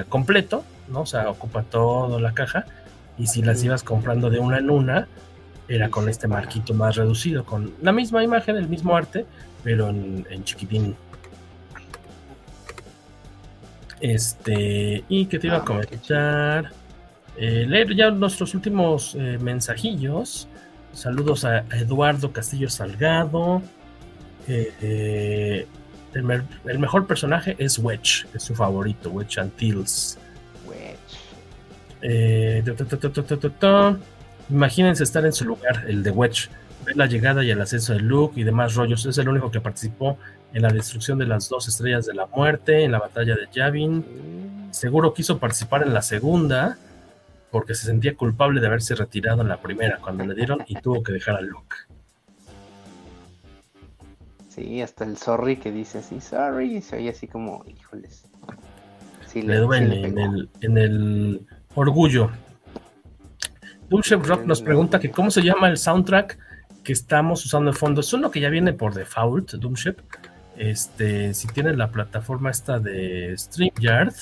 completo, ¿no? O sea, ocupa toda la caja. Y si las ibas comprando de una en una, era con este marquito más reducido, con la misma imagen, el mismo arte, pero en, chiquitín. Este, y que te iba a ah, comentar. Eh, leer ya nuestros últimos eh, mensajillos. Saludos a Eduardo Castillo Salgado. Eh, el, mejor personaje es Wedge, es su favorito, Wedge Antilles. Eh, Imagínense estar en su lugar, el de Wedge, ver la llegada y el ascenso de Luke y demás rollos. Es el único que participó en la destrucción de las dos estrellas de la muerte, en la batalla de Yavin. Seguro quiso participar en la segunda, porque se sentía culpable de haberse retirado en la primera cuando le dieron y tuvo que dejar a Luke. Sí, hasta el sorry que dice así, sorry, se oye así como, híjoles. le, duele en, el, en el orgullo. Doomship Rock nos pregunta que cómo se llama el soundtrack que estamos usando de fondo. Es uno que ya viene por default, Doomship. Este, si tienes la plataforma esta de StreamYard,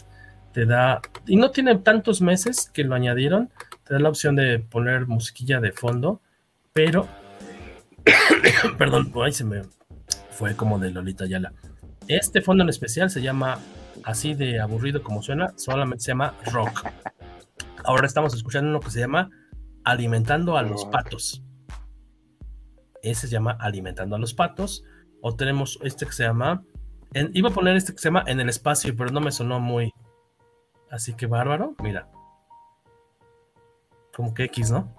te da, y no tiene tantos meses que lo añadieron, te da la opción de poner musiquilla de fondo, pero, perdón, ahí se me fue como de Lolita Yala, Este fondo en especial se llama, así de aburrido como suena, solamente se llama Rock. Ahora estamos escuchando uno que se llama Alimentando a los Patos. Ese se llama Alimentando a los Patos. O tenemos este que se llama. iba a poner este que se llama En el Espacio, pero no me sonó muy. Así que bárbaro. Mira. Como que X, ¿no?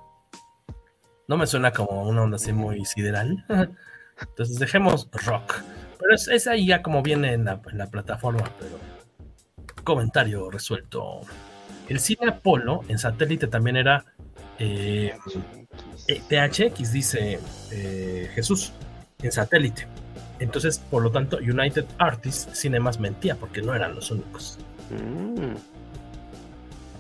No me suena como una onda así muy sideral. Entonces dejemos rock. Pero es, ahí ya como viene en la, plataforma, pero comentario resuelto. El cine Apolo en satélite también era eh, THX, dice eh, Jesús, en satélite. Entonces, por lo tanto, United Artists Cinemas mentía porque no eran los únicos. Mm.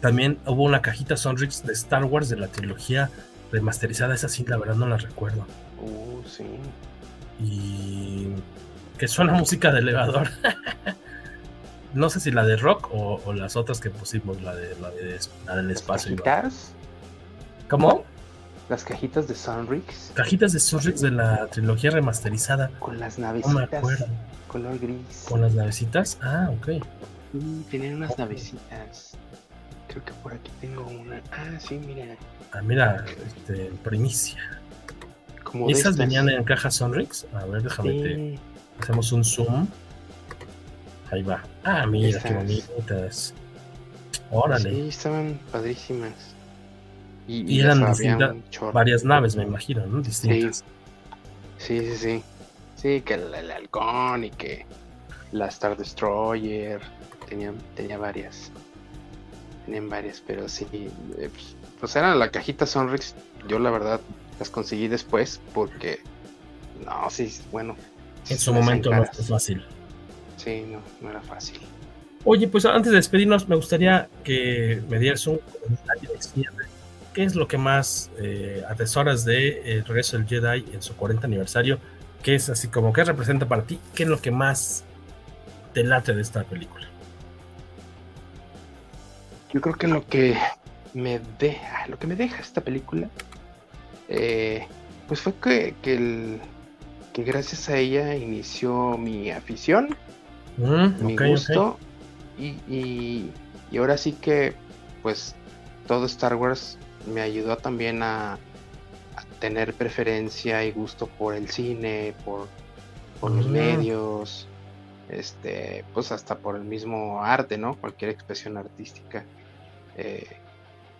También hubo una cajita Sonrix de Star Wars de la trilogía remasterizada. Esa sí, la verdad no la recuerdo. Uh, sí. Y que suena música de elevador. no sé si la de rock o, las otras que pusimos, la de la, de, la del espacio. ¿Cajitas? ¿Cómo? Las cajitas de Sonrix. Cajitas de Sonrix de la trilogía remasterizada. Con las navecitas. No me acuerdo. Color gris. Con las navecitas. Ah, ok. Mm, tienen unas navecitas. Creo que por aquí tengo una. Ah, sí, mira. Ah, mira, este, primicia. Como ¿Esas venían en caja Sonrix? A ver, déjame Hacemos un zoom. Ahí va. Ah, mira, qué bonitas. Órale. Sí, estaban padrísimas. Y, eran varias naves, me imagino, ¿no? Distintas. Sí, sí, sí. Sí, que el, halcón y que la Star Destroyer. Tenía, tenía varias. Tenían varias, pero sí. Eh, pues, pues eran la cajita Sonrix. Yo la verdad las conseguí después porque. No, sí, bueno, en su momento no fue fácil. Sí, no, no era fácil. Oye, pues antes de despedirnos, me gustaría que me dieras un comentario de ¿Qué es lo que más eh, atesoras de El regreso del Jedi en su 40 aniversario? ¿Qué es así como, qué representa para ti? ¿Qué es lo que más te late de esta película? Yo creo que lo que me deja, lo que me deja esta película, eh, pues fue que, que el, que gracias a ella inició mi afición, mm, mi gusto, Y, ahora sí que, pues, todo Star Wars me ayudó también a, tener preferencia y gusto por el cine, por, los mm. medios, este, pues hasta por el mismo arte, ¿no? Cualquier expresión artística. Eh,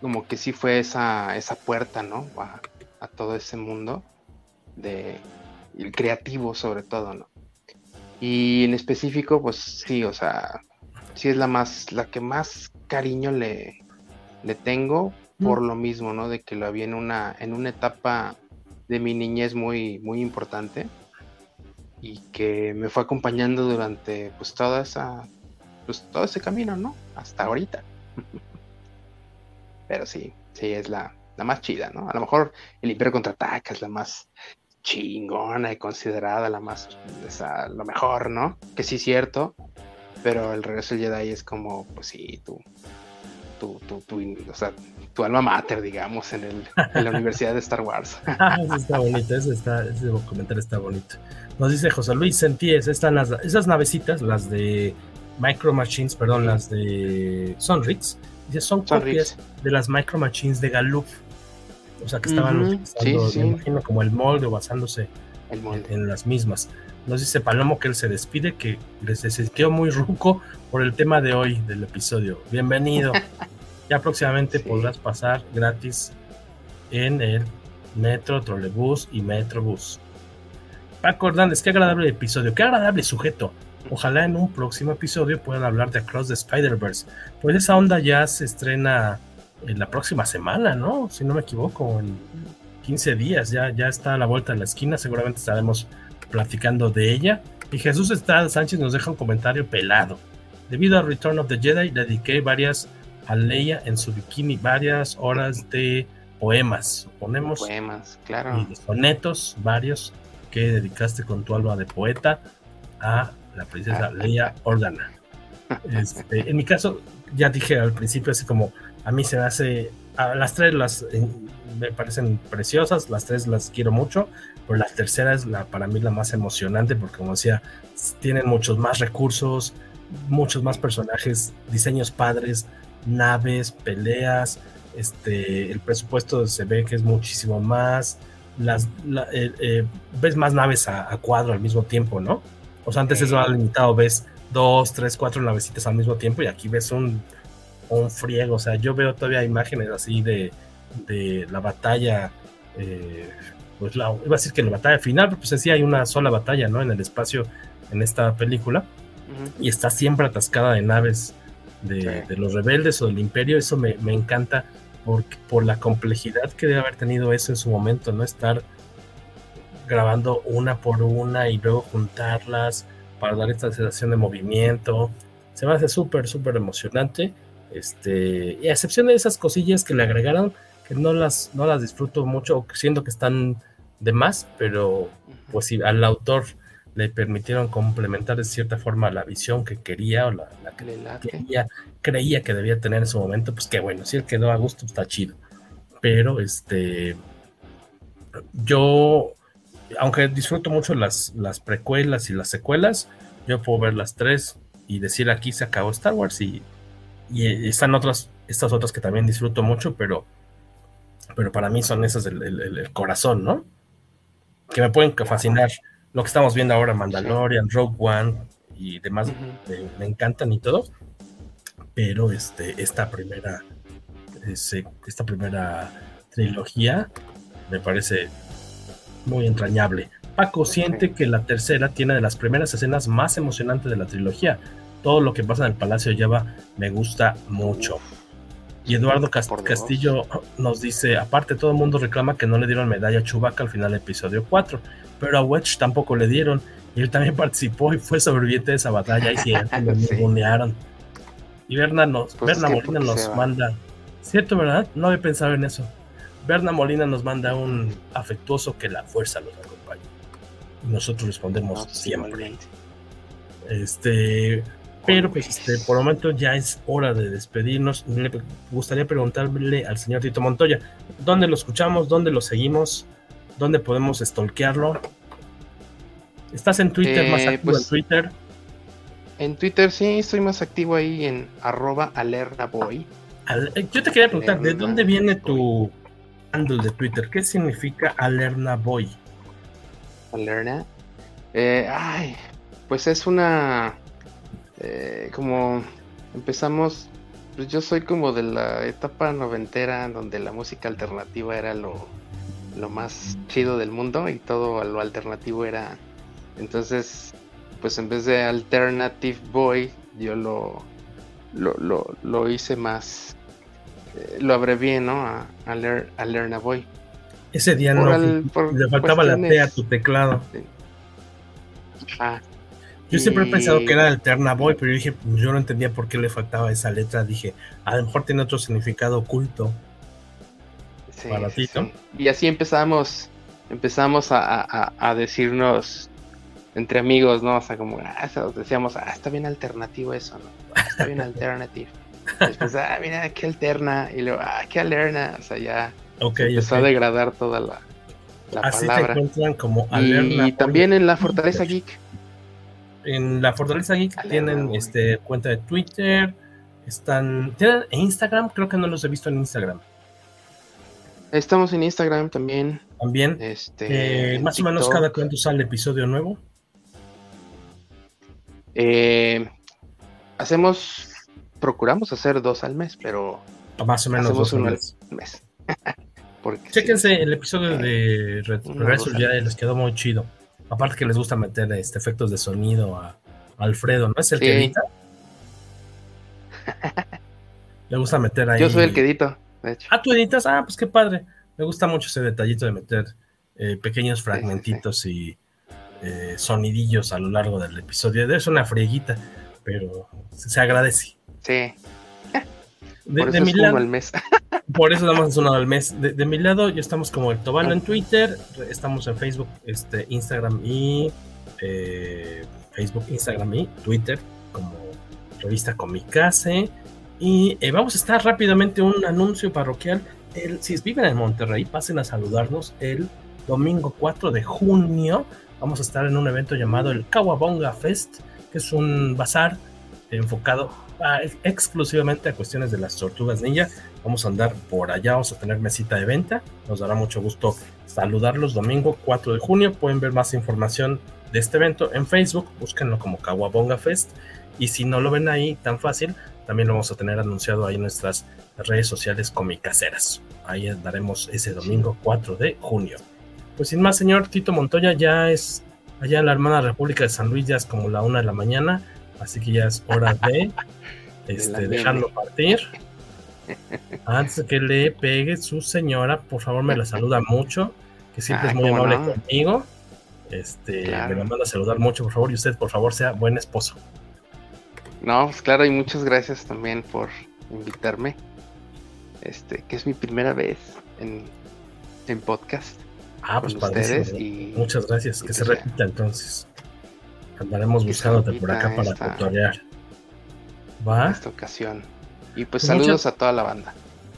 como que sí fue esa, esa puerta, ¿no? a todo ese mundo de, el creativo sobre todo, ¿no? Y en específico, pues sí, o sea, sí es la más, la que más cariño le, le tengo por lo mismo, ¿no? De que lo había en una, en una etapa de mi niñez muy, muy importante y que me fue acompañando durante pues toda esa, pues todo ese camino, ¿no? Hasta ahorita. Pero sí, sí es la, la más chida, ¿no? A lo mejor el Imperio contraataca es la más, chingona y considerada la más, lo mejor, ¿no? Que sí es cierto, pero el regreso del Jedi es como, pues sí, tú, tu, tu, tu, o sea, tu alma mater, digamos, en, el, en la Universidad de Star Wars. ah, eso está bonito, ese, está, ese comentario está bonito. Nos dice José Luis Sentíes, están las, esas navecitas, las de Micro Machines, perdón, las de Sonrix, dice, son copias de las Micro Machines de Galuf o sea, que estaban utilizando, me imagino, como el molde o basándose En, las mismas. Nos dice Palomo que él se despide, que les sintió muy ruco por el tema de hoy del episodio. Bienvenido. ya próximamente podrás pasar gratis en el Metro, Trolebús y Metrobús. Paco Hernández, qué agradable episodio, qué agradable sujeto. Ojalá en un próximo episodio puedan hablar de Across the Spider-Verse. Pues esa onda ya se estrena en la próxima semana, ¿no? Si no me equivoco, en 15 días ya, ya está a la vuelta de la esquina, seguramente estaremos platicando de ella. Y Jesús Estrada Sánchez nos deja un comentario pelado. Debido a Return of the Jedi, dediqué varias a Leia en su bikini, varias horas de poemas. Ponemos poemas, claro. Y sonetos, varios que dedicaste con tu alma de poeta a la princesa Leia Organa. Este, en mi caso, ya dije al principio, así como a mí se me hace. A las tres las eh, me parecen preciosas, las tres las quiero mucho, pero la tercera es la, para mí la más emocionante porque, como decía, tienen muchos más recursos, muchos más personajes, diseños padres, naves, peleas. Este, el presupuesto se ve que es muchísimo más. Las, eh, eh, ves más naves a, a, cuadro al mismo tiempo, ¿no? O sea, antes eso era limitado, ves dos, tres, cuatro navecitas al mismo tiempo y aquí ves un, un friego. O sea, yo veo todavía imágenes así de, de la batalla. Eh, pues la, iba a decir que la batalla final, pero pues sí hay una sola batalla, ¿no? En el espacio, en esta película. Uh -huh. Y está siempre atascada de naves de, sí. de, los rebeldes o del imperio. Eso me, me encanta por, por la complejidad que debe haber tenido eso en su momento, ¿no? Estar grabando una por una y luego juntarlas para dar esta sensación de movimiento. Se me hace súper, súper emocionante. Este, y a excepción de esas cosillas que le agregaron, que no las, no las disfruto mucho, siendo que están de más, pero pues si al autor le permitieron complementar de cierta forma la visión que quería o la, la que quería, creía que debía tener en su momento, pues que bueno, si él quedó a gusto, está chido. Pero este, yo aunque disfruto mucho las, las precuelas y las secuelas, yo puedo ver las tres y decir aquí se acabó Star Wars y, y están otras, estas otras que también disfruto mucho, pero, pero para mí son esas el, el, el corazón, ¿no? Que me pueden fascinar. Lo que estamos viendo ahora, Mandalorian, Rogue One y demás, uh -huh. me, me, encantan y todo. Pero este, esta primera, ese, esta primera trilogía me parece muy entrañable. Paco siente que la tercera tiene de las primeras escenas más emocionantes de la trilogía. Todo lo que pasa en el Palacio de Java me gusta mucho. Y Eduardo Cast Castillo nos dice, aparte todo el mundo reclama que no le dieron medalla a Chewbacca al final del episodio 4, pero a Wedge tampoco le dieron, y él también participó y fue sobreviviente de esa batalla, y sí, lo ningunearon. Y Berna, nos, pues Berna Molina nos manda, ¿cierto, verdad? No había pensado en eso. Berna Molina nos manda un afectuoso que la fuerza los acompañe. Y nosotros respondemos no, siempre. Este, pero pues este, por el momento ya es hora de despedirnos. Me gustaría preguntarle al señor Tito Montoya, ¿dónde lo escuchamos? ¿Dónde lo seguimos? ¿Dónde podemos stalkearlo? ¿Estás en Twitter, eh, más activo pues, en Twitter? En Twitter sí, estoy más activo ahí en arroba alernaboy. Yo te quería preguntar, ¿de dónde viene tu handle de Twitter. ¿Qué significa Alerna Boy? Alerna. Eh, ay, pues es una. Eh, como empezamos. Pues yo soy como de la etapa noventera donde la música alternativa era lo, lo más chido del mundo y todo lo alternativo era. Entonces, pues en vez de Alternative Boy, yo lo, lo, lo, lo hice más lo abrevié, ¿no? A, a, lear, a Lerna Boy. Ese por le faltaba la T a tu teclado. Sí. Ah, yo y... siempre he pensado que era Alterna Boy, pero yo dije, yo no entendía por qué le faltaba esa letra. Dije, a lo mejor tiene otro significado oculto. Y así empezamos, empezamos a, a, a, decirnos entre amigos, ¿no? O sea, como, ah, decíamos, ah, está bien alternativo eso, ¿no? Está bien alternativo. Después, ah, mira, qué alterna. Y luego, ah, qué alerna. O sea, ya okay, empezó okay. a degradar toda la, la Así palabra. te encuentran como alerna. Y también en la Fortaleza Geek. En la Fortaleza Geek alerna, tienen este, cuenta de Twitter. Están. ¿Tienen Instagram? Creo que no los he visto en Instagram. Estamos en Instagram también. También. Este, eh, más TikTok. o menos cada cuánto sale episodio nuevo. Eh, hacemos procuramos hacer dos al mes, pero más o menos dos uno al mes. mes. Chéquense sí. el episodio de Regreso ya les quedó muy chido. Aparte que les gusta meter este, efectos de sonido a, a Alfredo, ¿no es el sí. que edita? Le gusta meter ahí. Yo soy el que edito, de hecho. Ah, tú editas, ah, pues qué padre. Me gusta mucho ese detallito de meter eh, pequeños fragmentitos sí, y eh, sonidillos a lo largo del episodio. Es una frieguita, pero se agradece. Sí. De, por eso de mi lado, al mes. por eso damos es uno al mes. De, de, mi lado, ya estamos como el Tobalo en Twitter, estamos en Facebook, este, Instagram y eh, Facebook, Instagram y Twitter como revista Comicase. Y eh, vamos a estar rápidamente un anuncio parroquial. El, si viven en Monterrey, pasen a saludarnos el domingo 4 de junio. Vamos a estar en un evento llamado el Kawabonga Fest, que es un bazar enfocado exclusivamente a cuestiones de las tortugas ninja. Vamos a andar por allá, vamos a tener mesita de venta. Nos dará mucho gusto saludarlos domingo 4 de junio. Pueden ver más información de este evento en Facebook, búsquenlo como Kawabonga Fest. Y si no lo ven ahí tan fácil, también lo vamos a tener anunciado ahí en nuestras redes sociales comicaseras. Ahí daremos ese domingo 4 de junio. Pues sin más, señor Tito Montoya, ya es allá en la hermana República de San Luis, ya es como la una de la mañana, así que ya es hora de, este, dejarlo partir. Antes de que le pegue su señora, por favor me la saluda mucho, que siempre es muy amable conmigo. Este, me la manda a saludar mucho, por favor, y usted, por favor, sea buen esposo. No, pues claro, y muchas gracias también por invitarme. Este, que es mi primera vez en, en podcast. Ah, pues para ustedes y muchas gracias. Que se pues repita entonces. Andaremos buscándote por acá para tutoriar. ¿Va? esta ocasión. Y pues, pues saludos a toda la banda.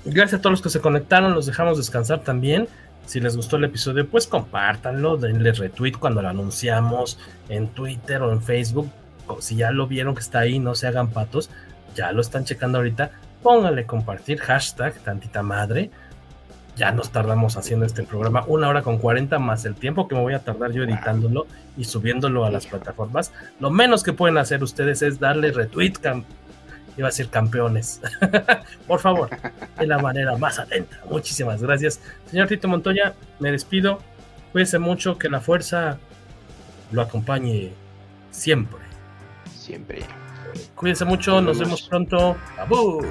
Gracias a todos los que se conectaron. Los dejamos descansar también. Si les gustó el episodio, pues compártanlo, denle retweet cuando lo anunciamos en Twitter o en Facebook si ya lo vieron que está ahí, no se hagan patos, ya lo están checando ahorita, pónganle compartir, hashtag tantita madre. Ya nos tardamos haciendo este programa, una hora con 40 más el tiempo que me voy a tardar yo editándolo y subiéndolo a las plataformas. Lo menos que pueden hacer ustedes es darle retweet, iba a decir campeones. Por favor, de la manera más atenta. Muchísimas gracias. Señor Tito Montoya, me despido. Cuídense mucho, que la fuerza lo acompañe siempre siempre. Cuídense mucho, nos, vemos pronto. ¡Abur!